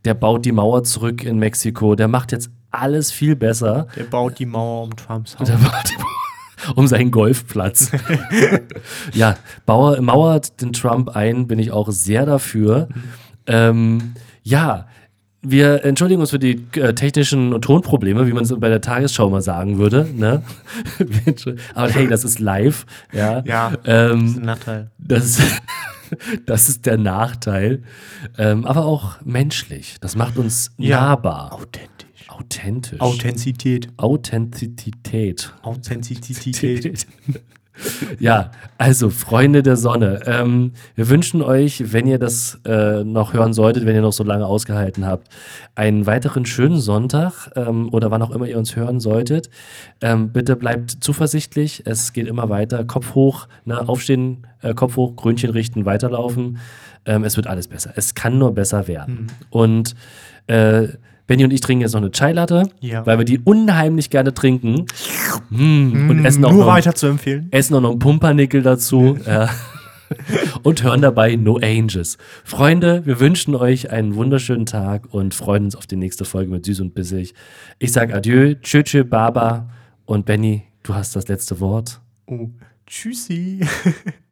der baut die Mauer zurück in Mexiko. Der macht jetzt alles viel besser. Der baut die Mauer um Trumps Haus. Der baut die Mauer um seinen Golfplatz. ja, Bauer, mauert den Trump ein, bin ich auch sehr dafür. Ähm, ja, wir entschuldigen uns für die äh, technischen Tonprobleme, wie man es bei der Tagesschau mal sagen würde. Ne? Aber hey, das ist live. Ja, ja ähm, das ist ein Nachteil. Das, das ist der Nachteil. Ähm, aber auch menschlich. Das macht uns ja, nahbar. Authentisch. Authentisch. Authentizität. Authentizität. Authentizität. ja, also Freunde der Sonne, ähm, wir wünschen euch, wenn ihr das äh, noch hören solltet, wenn ihr noch so lange ausgehalten habt, einen weiteren schönen Sonntag ähm, oder wann auch immer ihr uns hören solltet. Ähm, bitte bleibt zuversichtlich, es geht immer weiter. Kopf hoch, ne, aufstehen, äh, Kopf hoch, Grünchen richten, weiterlaufen. Ähm, es wird alles besser. Es kann nur besser werden. Mhm. Und äh, Benny und ich trinken jetzt noch eine Chai Latte, ja. weil wir die unheimlich gerne trinken. Mm, und essen auch Nur noch, weiter zu empfehlen. Essen auch noch einen Pumpernickel dazu. ja. und hören dabei No Angels. Freunde, wir wünschen euch einen wunderschönen Tag und freuen uns auf die nächste Folge mit Süß und Bissig. Ich sage Adieu, tschö, tschö, Baba und Benny, du hast das letzte Wort. Oh, tschüssi.